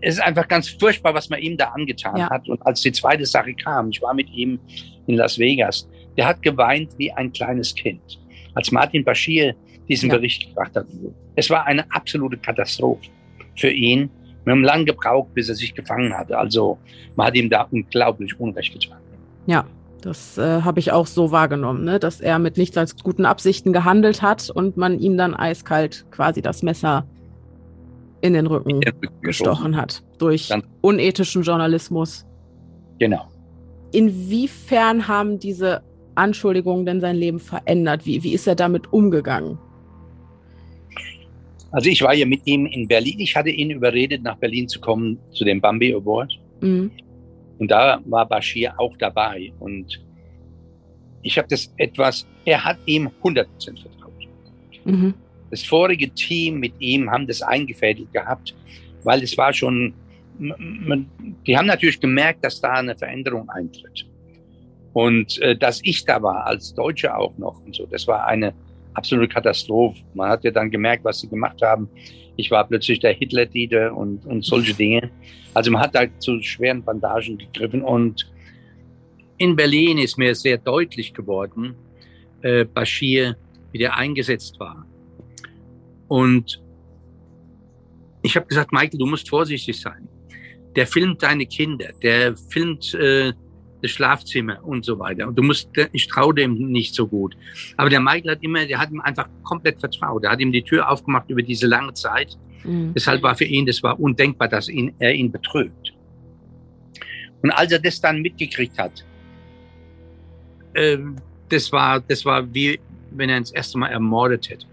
es ist einfach ganz furchtbar, was man ihm da angetan ja. hat. Und als die zweite Sache kam, ich war mit ihm in Las Vegas, der hat geweint wie ein kleines Kind. Als Martin Bashir diesen ja. Bericht gebracht hat. Es war eine absolute Katastrophe für ihn. Wir haben lange gebraucht, bis er sich gefangen hatte. Also man hat ihm da unglaublich Unrecht getan. Ja, das äh, habe ich auch so wahrgenommen, ne? dass er mit nichts als guten Absichten gehandelt hat und man ihm dann eiskalt quasi das Messer in den Rücken, gestochen hat durch Ganz unethischen Journalismus. Genau. Inwiefern haben diese Anschuldigungen denn sein Leben verändert? Wie, wie ist er damit umgegangen? Also ich war ja mit ihm in Berlin. Ich hatte ihn überredet, nach Berlin zu kommen zu dem Bambi Award. Mhm. Und da war Bashir auch dabei. Und ich habe das etwas, er hat ihm 100% vertraut. Mhm. Das vorige Team mit ihm haben das eingefädelt gehabt, weil es war schon, die haben natürlich gemerkt, dass da eine Veränderung eintritt. Und äh, dass ich da war, als Deutsche auch noch und so, das war eine absolute Katastrophe. Man hat ja dann gemerkt, was sie gemacht haben. Ich war plötzlich der Hitler-Dieter und, und solche Dinge. Also man hat da zu schweren Bandagen gegriffen. Und in Berlin ist mir sehr deutlich geworden, äh, Bashir, wie der eingesetzt war. Und ich habe gesagt, Michael, du musst vorsichtig sein. Der filmt deine Kinder, der filmt äh, das Schlafzimmer und so weiter. Und du musst, ich traue dem nicht so gut. Aber der Michael hat immer, der hat ihm einfach komplett vertraut. Er hat ihm die Tür aufgemacht über diese lange Zeit. Mhm. Deshalb war für ihn, das war undenkbar, dass ihn, er ihn betrügt. Und als er das dann mitgekriegt hat, äh, das war, das war wie, wenn er ihn das erste Mal ermordet hätte.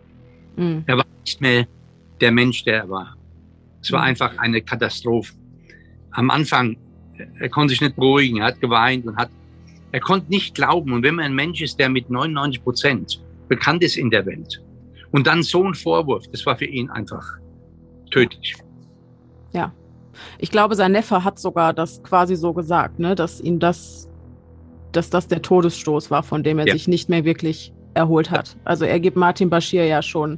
Mhm. Er war nicht mehr der Mensch, der er war. Es war mhm. einfach eine Katastrophe. Am Anfang er konnte sich nicht beruhigen, er hat geweint und hat, er konnte nicht glauben. Und wenn man ein Mensch ist, der mit 99 Prozent bekannt ist in der Welt und dann so ein Vorwurf, das war für ihn einfach tödlich. Ja. Ich glaube, sein Neffe hat sogar das quasi so gesagt, ne, dass ihm das, dass das der Todesstoß war, von dem er ja. sich nicht mehr wirklich erholt hat. Also er gibt Martin Bashir ja schon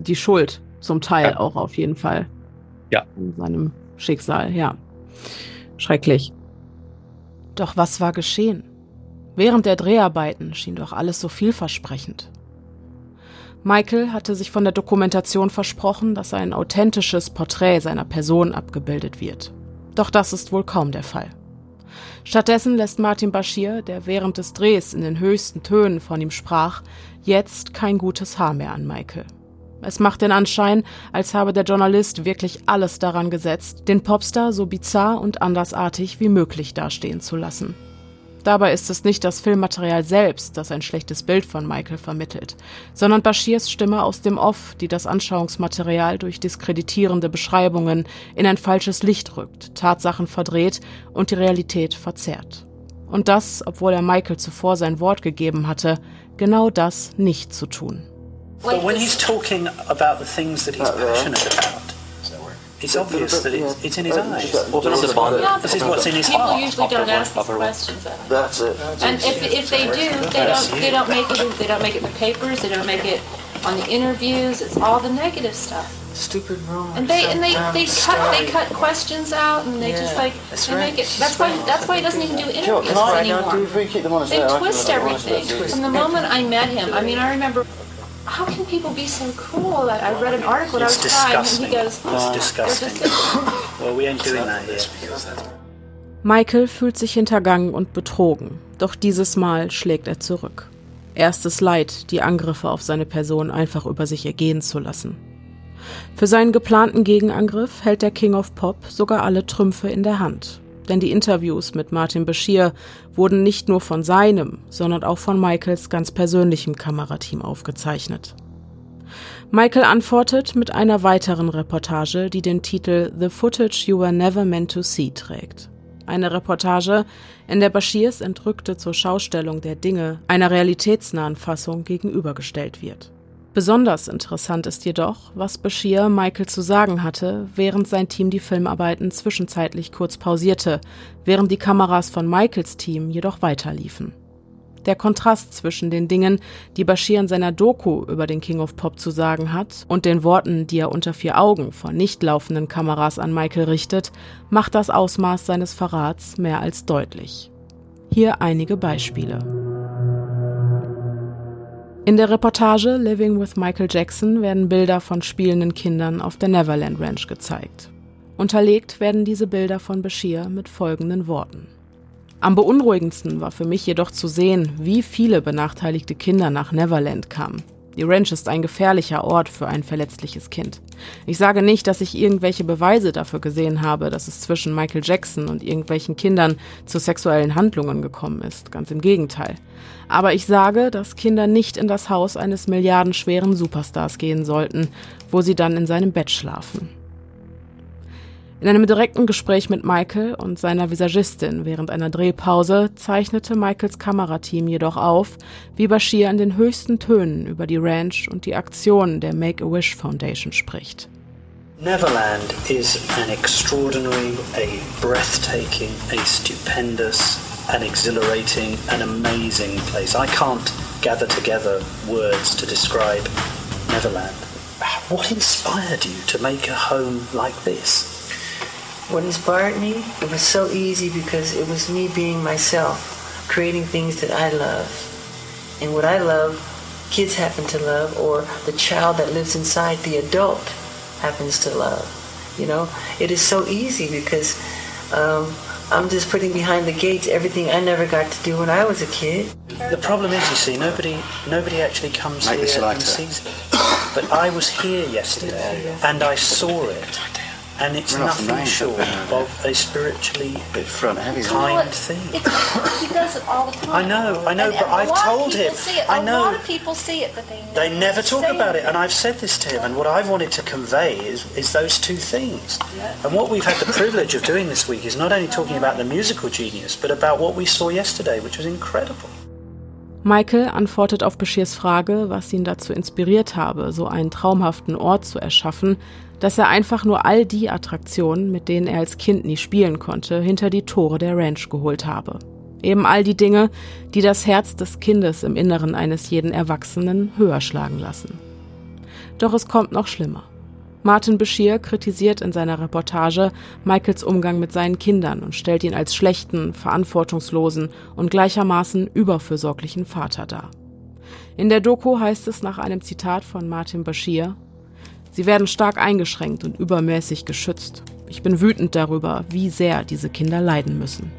die Schuld zum Teil ja. auch auf jeden Fall. Ja. In seinem Schicksal, ja. Schrecklich. Doch was war geschehen? Während der Dreharbeiten schien doch alles so vielversprechend. Michael hatte sich von der Dokumentation versprochen, dass ein authentisches Porträt seiner Person abgebildet wird. Doch das ist wohl kaum der Fall. Stattdessen lässt Martin Bashir, der während des Drehs in den höchsten Tönen von ihm sprach, jetzt kein gutes Haar mehr an Michael. Es macht den Anschein, als habe der Journalist wirklich alles daran gesetzt, den Popstar so bizarr und andersartig wie möglich dastehen zu lassen. Dabei ist es nicht das Filmmaterial selbst, das ein schlechtes Bild von Michael vermittelt, sondern Bashirs Stimme aus dem Off, die das Anschauungsmaterial durch diskreditierende Beschreibungen in ein falsches Licht rückt, Tatsachen verdreht und die Realität verzerrt. Und das, obwohl er Michael zuvor sein Wort gegeben hatte, genau das nicht zu tun. But when he's talking about the things that he's passionate about, it's obvious that it's, it's in his eyes. This is what's in his People heart. usually don't ask these questions. That's it. And if, if they do, they don't they don't make it they don't make it in the papers. They don't make it on the interviews. It's all the negative stuff. Stupid rumors. And they and they, they cut they cut questions out and they yeah, just like they right. make it. That's why that's why he doesn't even do interviews anymore. Do they twist everything. From the moment I met him, I mean, I remember how can people be so cruel? I, I read an article it's I was disgusting. trying, and he goes, "It's disgusting." [laughs] well, we ain't doing that here. Michael fühlt sich hintergangen und betrogen, doch dieses Mal schlägt er zurück. Erstes Leid, die Angriffe auf seine Person einfach über sich ergehen zu lassen. Für seinen geplanten Gegenangriff hält der King of Pop sogar alle Trümpfe in der Hand. Denn die Interviews mit Martin Bashir wurden nicht nur von seinem, sondern auch von Michaels ganz persönlichem Kamerateam aufgezeichnet. Michael antwortet mit einer weiteren Reportage, die den Titel The Footage You Were Never Meant to See trägt. Eine Reportage, in der Bashirs Entrückte zur Schaustellung der Dinge einer realitätsnahen Fassung gegenübergestellt wird. Besonders interessant ist jedoch, was Bashir Michael zu sagen hatte, während sein Team die Filmarbeiten zwischenzeitlich kurz pausierte, während die Kameras von Michaels Team jedoch weiterliefen. Der Kontrast zwischen den Dingen, die Bashir in seiner Doku über den King of Pop zu sagen hat, und den Worten, die er unter vier Augen von nicht laufenden Kameras an Michael richtet, macht das Ausmaß seines Verrats mehr als deutlich. Hier einige Beispiele. In der Reportage Living with Michael Jackson werden Bilder von spielenden Kindern auf der Neverland Ranch gezeigt. Unterlegt werden diese Bilder von Bashir mit folgenden Worten. Am beunruhigendsten war für mich jedoch zu sehen, wie viele benachteiligte Kinder nach Neverland kamen. Die Ranch ist ein gefährlicher Ort für ein verletzliches Kind. Ich sage nicht, dass ich irgendwelche Beweise dafür gesehen habe, dass es zwischen Michael Jackson und irgendwelchen Kindern zu sexuellen Handlungen gekommen ist. Ganz im Gegenteil. Aber ich sage, dass Kinder nicht in das Haus eines milliardenschweren Superstars gehen sollten, wo sie dann in seinem Bett schlafen. In einem direkten Gespräch mit Michael und seiner Visagistin während einer Drehpause zeichnete Michaels Kamerateam jedoch auf, wie Bashir in den höchsten Tönen über die Ranch und die Aktionen der Make-A-Wish Foundation spricht. Neverland is an extraordinary, a breathtaking, a stupendous, an exhilarating, an amazing place. I can't gather together words to describe Neverland. What inspired you to make a home like this? What inspired me? It was so easy because it was me being myself, creating things that I love. And what I love, kids happen to love, or the child that lives inside the adult happens to love. You know, it is so easy because um, I'm just putting behind the gates everything I never got to do when I was a kid. The problem is, you see, nobody nobody actually comes Make here and sees it. But I was here yesterday, and I saw it and it's nothing short of a spiritually front, kind thing. he does it all the time. I know, I know, and, but and I've told him. I know. A lot of people see it, but they never, they never talk about it. it. And I've said this to him, and what I've wanted to convey is, is those two things. Yeah. And what we've had the privilege of doing this week is not only talking about the musical genius, but about what we saw yesterday, which was incredible. Michael antwortet auf Beschirs Frage, was ihn dazu inspiriert habe, so einen traumhaften Ort zu erschaffen, dass er einfach nur all die Attraktionen, mit denen er als Kind nie spielen konnte, hinter die Tore der Ranch geholt habe. Eben all die Dinge, die das Herz des Kindes im Inneren eines jeden Erwachsenen höher schlagen lassen. Doch es kommt noch schlimmer. Martin Bashir kritisiert in seiner Reportage Michaels Umgang mit seinen Kindern und stellt ihn als schlechten, verantwortungslosen und gleichermaßen überfürsorglichen Vater dar. In der Doku heißt es nach einem Zitat von Martin Bashir, Sie werden stark eingeschränkt und übermäßig geschützt. Ich bin wütend darüber, wie sehr diese Kinder leiden müssen.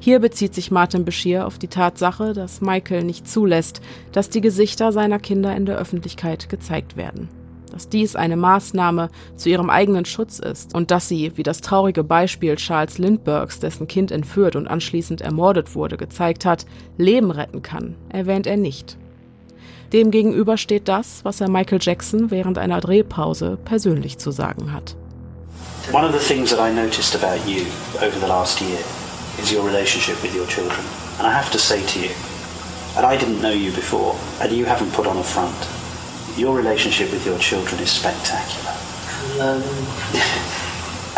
Hier bezieht sich Martin Bashir auf die Tatsache, dass Michael nicht zulässt, dass die Gesichter seiner Kinder in der Öffentlichkeit gezeigt werden. Dass dies eine Maßnahme zu ihrem eigenen Schutz ist und dass sie, wie das traurige Beispiel Charles Lindberghs, dessen Kind entführt und anschließend ermordet wurde, gezeigt hat, Leben retten kann, erwähnt er nicht. Demgegenüber steht das, was er Michael Jackson während einer Drehpause persönlich zu sagen hat. One of the things that I noticed about you over the last year is your relationship with your children. And I have to say to you, and I didn't know you before, and you haven't put on a front, your relationship with your children is spectacular.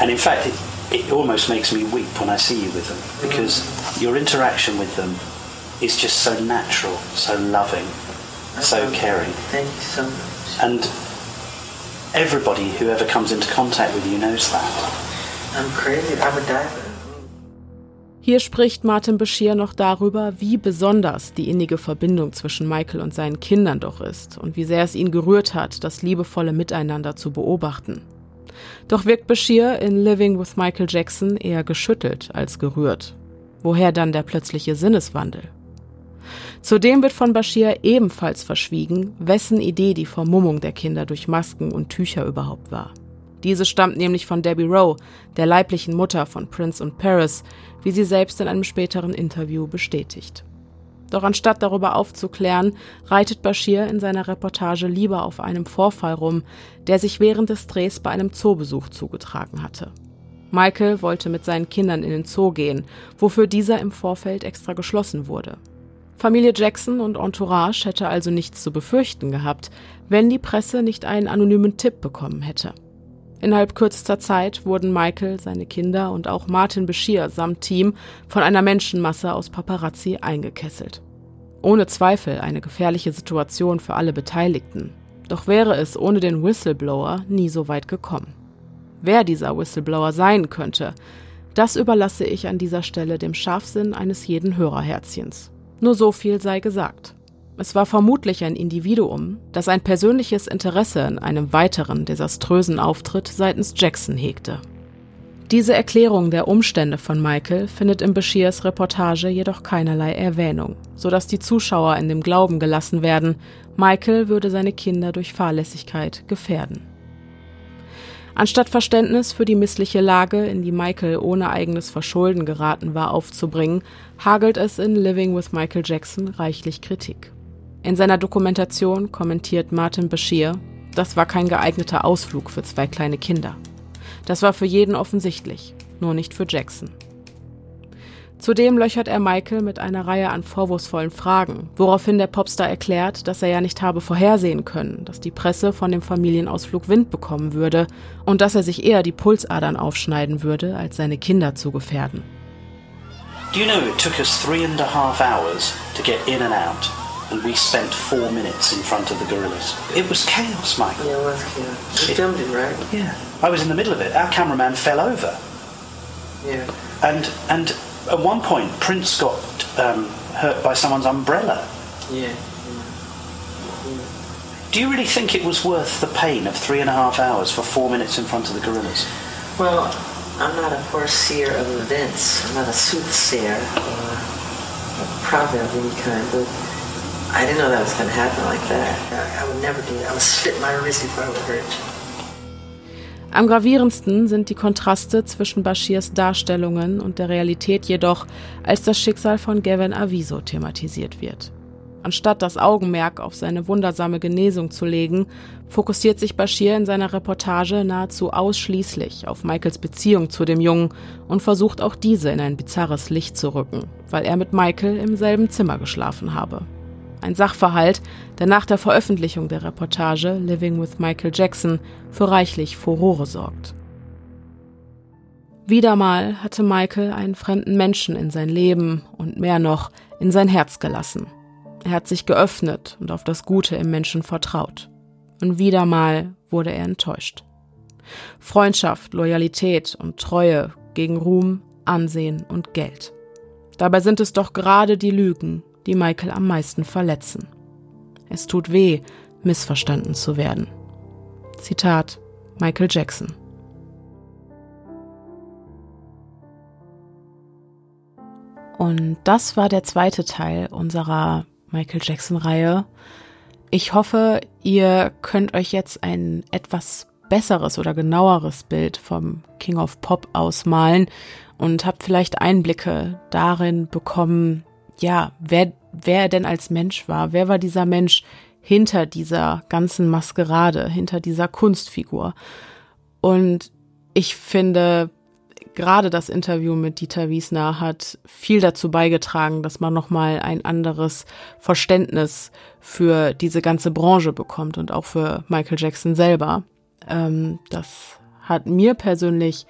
and in fact, it, it almost makes me weep when I see you with them because your interaction with them is just so natural, so loving, so caring. Thank you so much. And everybody who ever comes into contact with you knows that. I'm crazy. I would die Hier spricht Martin Bashir noch darüber, wie besonders die innige Verbindung zwischen Michael und seinen Kindern doch ist und wie sehr es ihn gerührt hat, das liebevolle Miteinander zu beobachten. Doch wirkt Bashir in Living with Michael Jackson eher geschüttelt als gerührt. Woher dann der plötzliche Sinneswandel? Zudem wird von Bashir ebenfalls verschwiegen, wessen Idee die Vermummung der Kinder durch Masken und Tücher überhaupt war. Diese stammt nämlich von Debbie Rowe, der leiblichen Mutter von Prince und Paris, wie sie selbst in einem späteren Interview bestätigt. Doch anstatt darüber aufzuklären, reitet Bashir in seiner Reportage lieber auf einem Vorfall rum, der sich während des Drehs bei einem Zoobesuch zugetragen hatte. Michael wollte mit seinen Kindern in den Zoo gehen, wofür dieser im Vorfeld extra geschlossen wurde. Familie Jackson und Entourage hätte also nichts zu befürchten gehabt, wenn die Presse nicht einen anonymen Tipp bekommen hätte. Innerhalb kürzester Zeit wurden Michael, seine Kinder und auch Martin Bashir samt Team von einer Menschenmasse aus Paparazzi eingekesselt. Ohne Zweifel eine gefährliche Situation für alle Beteiligten. Doch wäre es ohne den Whistleblower nie so weit gekommen. Wer dieser Whistleblower sein könnte, das überlasse ich an dieser Stelle dem Scharfsinn eines jeden Hörerherzchens. Nur so viel sei gesagt. Es war vermutlich ein Individuum, das ein persönliches Interesse in einem weiteren desaströsen Auftritt seitens Jackson hegte. Diese Erklärung der Umstände von Michael findet in Bashirs Reportage jedoch keinerlei Erwähnung, sodass die Zuschauer in dem Glauben gelassen werden, Michael würde seine Kinder durch Fahrlässigkeit gefährden. Anstatt Verständnis für die missliche Lage, in die Michael ohne eigenes Verschulden geraten war, aufzubringen, hagelt es in Living with Michael Jackson reichlich Kritik. In seiner Dokumentation kommentiert Martin Bashir, das war kein geeigneter Ausflug für zwei kleine Kinder. Das war für jeden offensichtlich, nur nicht für Jackson. Zudem löchert er Michael mit einer Reihe an vorwurfsvollen Fragen, woraufhin der Popstar erklärt, dass er ja nicht habe vorhersehen können, dass die Presse von dem Familienausflug Wind bekommen würde und dass er sich eher die Pulsadern aufschneiden würde, als seine Kinder zu gefährden. Do you know it took us three and a half hours to get in and out? and we spent four minutes in front of the gorillas. It was chaos, Michael. Yeah, it was chaos. You filmed it, right? Yeah. I was in the middle of it. Our cameraman fell over. Yeah. And and at one point, Prince got um, hurt by someone's umbrella. Yeah. Do you really think it was worth the pain of three and a half hours for four minutes in front of the gorillas? Well, I'm not a foreseer of events. I'm not a soothsayer or a prophet of any kind, but I didn't know that was going to happen like that. I, I would never do that. I would slit my wrist if I would hurt Am gravierendsten sind die Kontraste zwischen Bashirs Darstellungen und der Realität jedoch, als das Schicksal von Gavin Aviso thematisiert wird. Anstatt das Augenmerk auf seine wundersame Genesung zu legen, fokussiert sich Bashir in seiner Reportage nahezu ausschließlich auf Michaels Beziehung zu dem Jungen und versucht auch diese in ein bizarres Licht zu rücken, weil er mit Michael im selben Zimmer geschlafen habe. Ein Sachverhalt, der nach der Veröffentlichung der Reportage Living with Michael Jackson für reichlich Furore sorgt. Wieder mal hatte Michael einen fremden Menschen in sein Leben und mehr noch in sein Herz gelassen. Er hat sich geöffnet und auf das Gute im Menschen vertraut. Und wieder mal wurde er enttäuscht. Freundschaft, Loyalität und Treue gegen Ruhm, Ansehen und Geld. Dabei sind es doch gerade die Lügen, die Michael am meisten verletzen. Es tut weh, missverstanden zu werden. Zitat Michael Jackson. Und das war der zweite Teil unserer Michael Jackson-Reihe. Ich hoffe, ihr könnt euch jetzt ein etwas besseres oder genaueres Bild vom King of Pop ausmalen und habt vielleicht Einblicke darin bekommen, ja, wer, wer er denn als Mensch war. Wer war dieser Mensch hinter dieser ganzen Maskerade, hinter dieser Kunstfigur? Und ich finde, gerade das Interview mit Dieter Wiesner hat viel dazu beigetragen, dass man nochmal ein anderes Verständnis für diese ganze Branche bekommt und auch für Michael Jackson selber. Ähm, das hat mir persönlich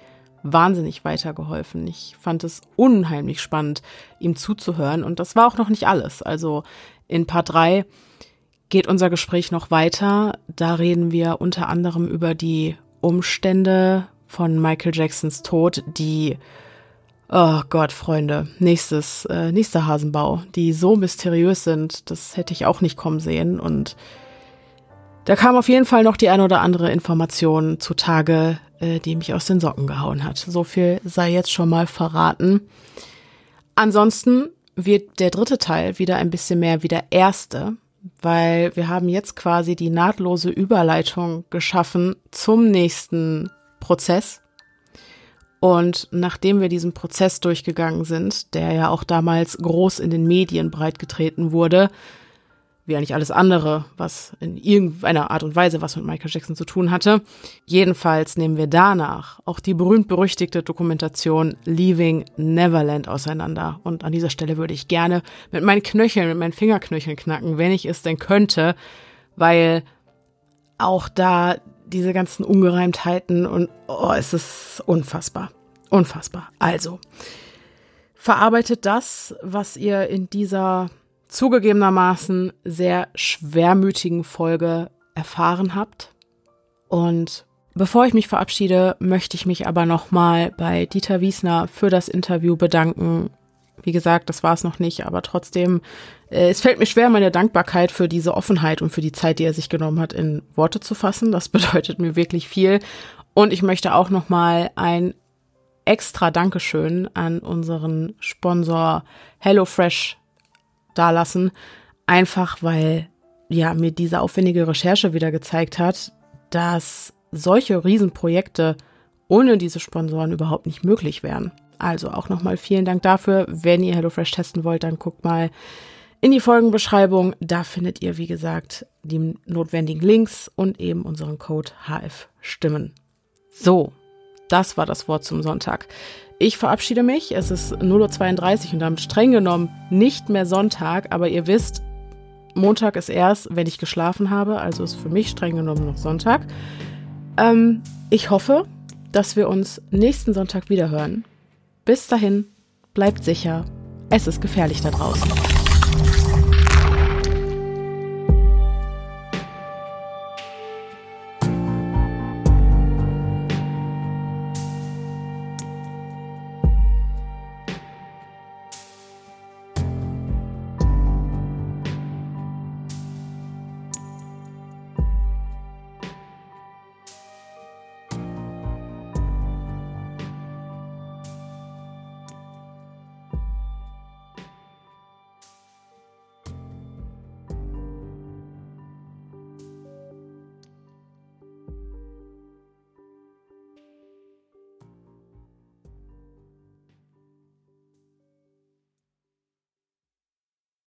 wahnsinnig weitergeholfen. Ich fand es unheimlich spannend, ihm zuzuhören. Und das war auch noch nicht alles. Also in Part 3 geht unser Gespräch noch weiter. Da reden wir unter anderem über die Umstände von Michael Jacksons Tod, die, oh Gott, Freunde, nächstes, äh, nächster Hasenbau, die so mysteriös sind, das hätte ich auch nicht kommen sehen. Und da kam auf jeden Fall noch die ein oder andere Information zutage, äh, die mich aus den Socken gehauen hat. So viel sei jetzt schon mal verraten. Ansonsten wird der dritte Teil wieder ein bisschen mehr wie der erste, weil wir haben jetzt quasi die nahtlose Überleitung geschaffen zum nächsten Prozess. Und nachdem wir diesen Prozess durchgegangen sind, der ja auch damals groß in den Medien breitgetreten wurde, wie eigentlich alles andere, was in irgendeiner Art und Weise was mit Michael Jackson zu tun hatte. Jedenfalls nehmen wir danach auch die berühmt-berüchtigte Dokumentation Leaving Neverland auseinander. Und an dieser Stelle würde ich gerne mit meinen Knöcheln, mit meinen Fingerknöcheln knacken, wenn ich es denn könnte, weil auch da diese ganzen Ungereimtheiten und oh, es ist unfassbar. Unfassbar. Also, verarbeitet das, was ihr in dieser zugegebenermaßen sehr schwermütigen Folge erfahren habt. Und bevor ich mich verabschiede, möchte ich mich aber nochmal bei Dieter Wiesner für das Interview bedanken. Wie gesagt, das war es noch nicht, aber trotzdem, äh, es fällt mir schwer, meine Dankbarkeit für diese Offenheit und für die Zeit, die er sich genommen hat, in Worte zu fassen. Das [laughs] bedeutet mir wirklich viel. Und ich möchte auch nochmal ein extra Dankeschön an unseren Sponsor HelloFresh dalassen, einfach weil ja mir diese aufwendige Recherche wieder gezeigt hat, dass solche Riesenprojekte ohne diese Sponsoren überhaupt nicht möglich wären. Also auch nochmal vielen Dank dafür. Wenn ihr HelloFresh testen wollt, dann guckt mal in die Folgenbeschreibung. Da findet ihr, wie gesagt, die notwendigen Links und eben unseren Code HF Stimmen. So, das war das Wort zum Sonntag. Ich verabschiede mich. Es ist 0.32 Uhr und damit streng genommen nicht mehr Sonntag, aber ihr wisst, Montag ist erst, wenn ich geschlafen habe, also ist für mich streng genommen noch Sonntag. Ähm, ich hoffe, dass wir uns nächsten Sonntag wieder hören. Bis dahin, bleibt sicher. Es ist gefährlich da draußen.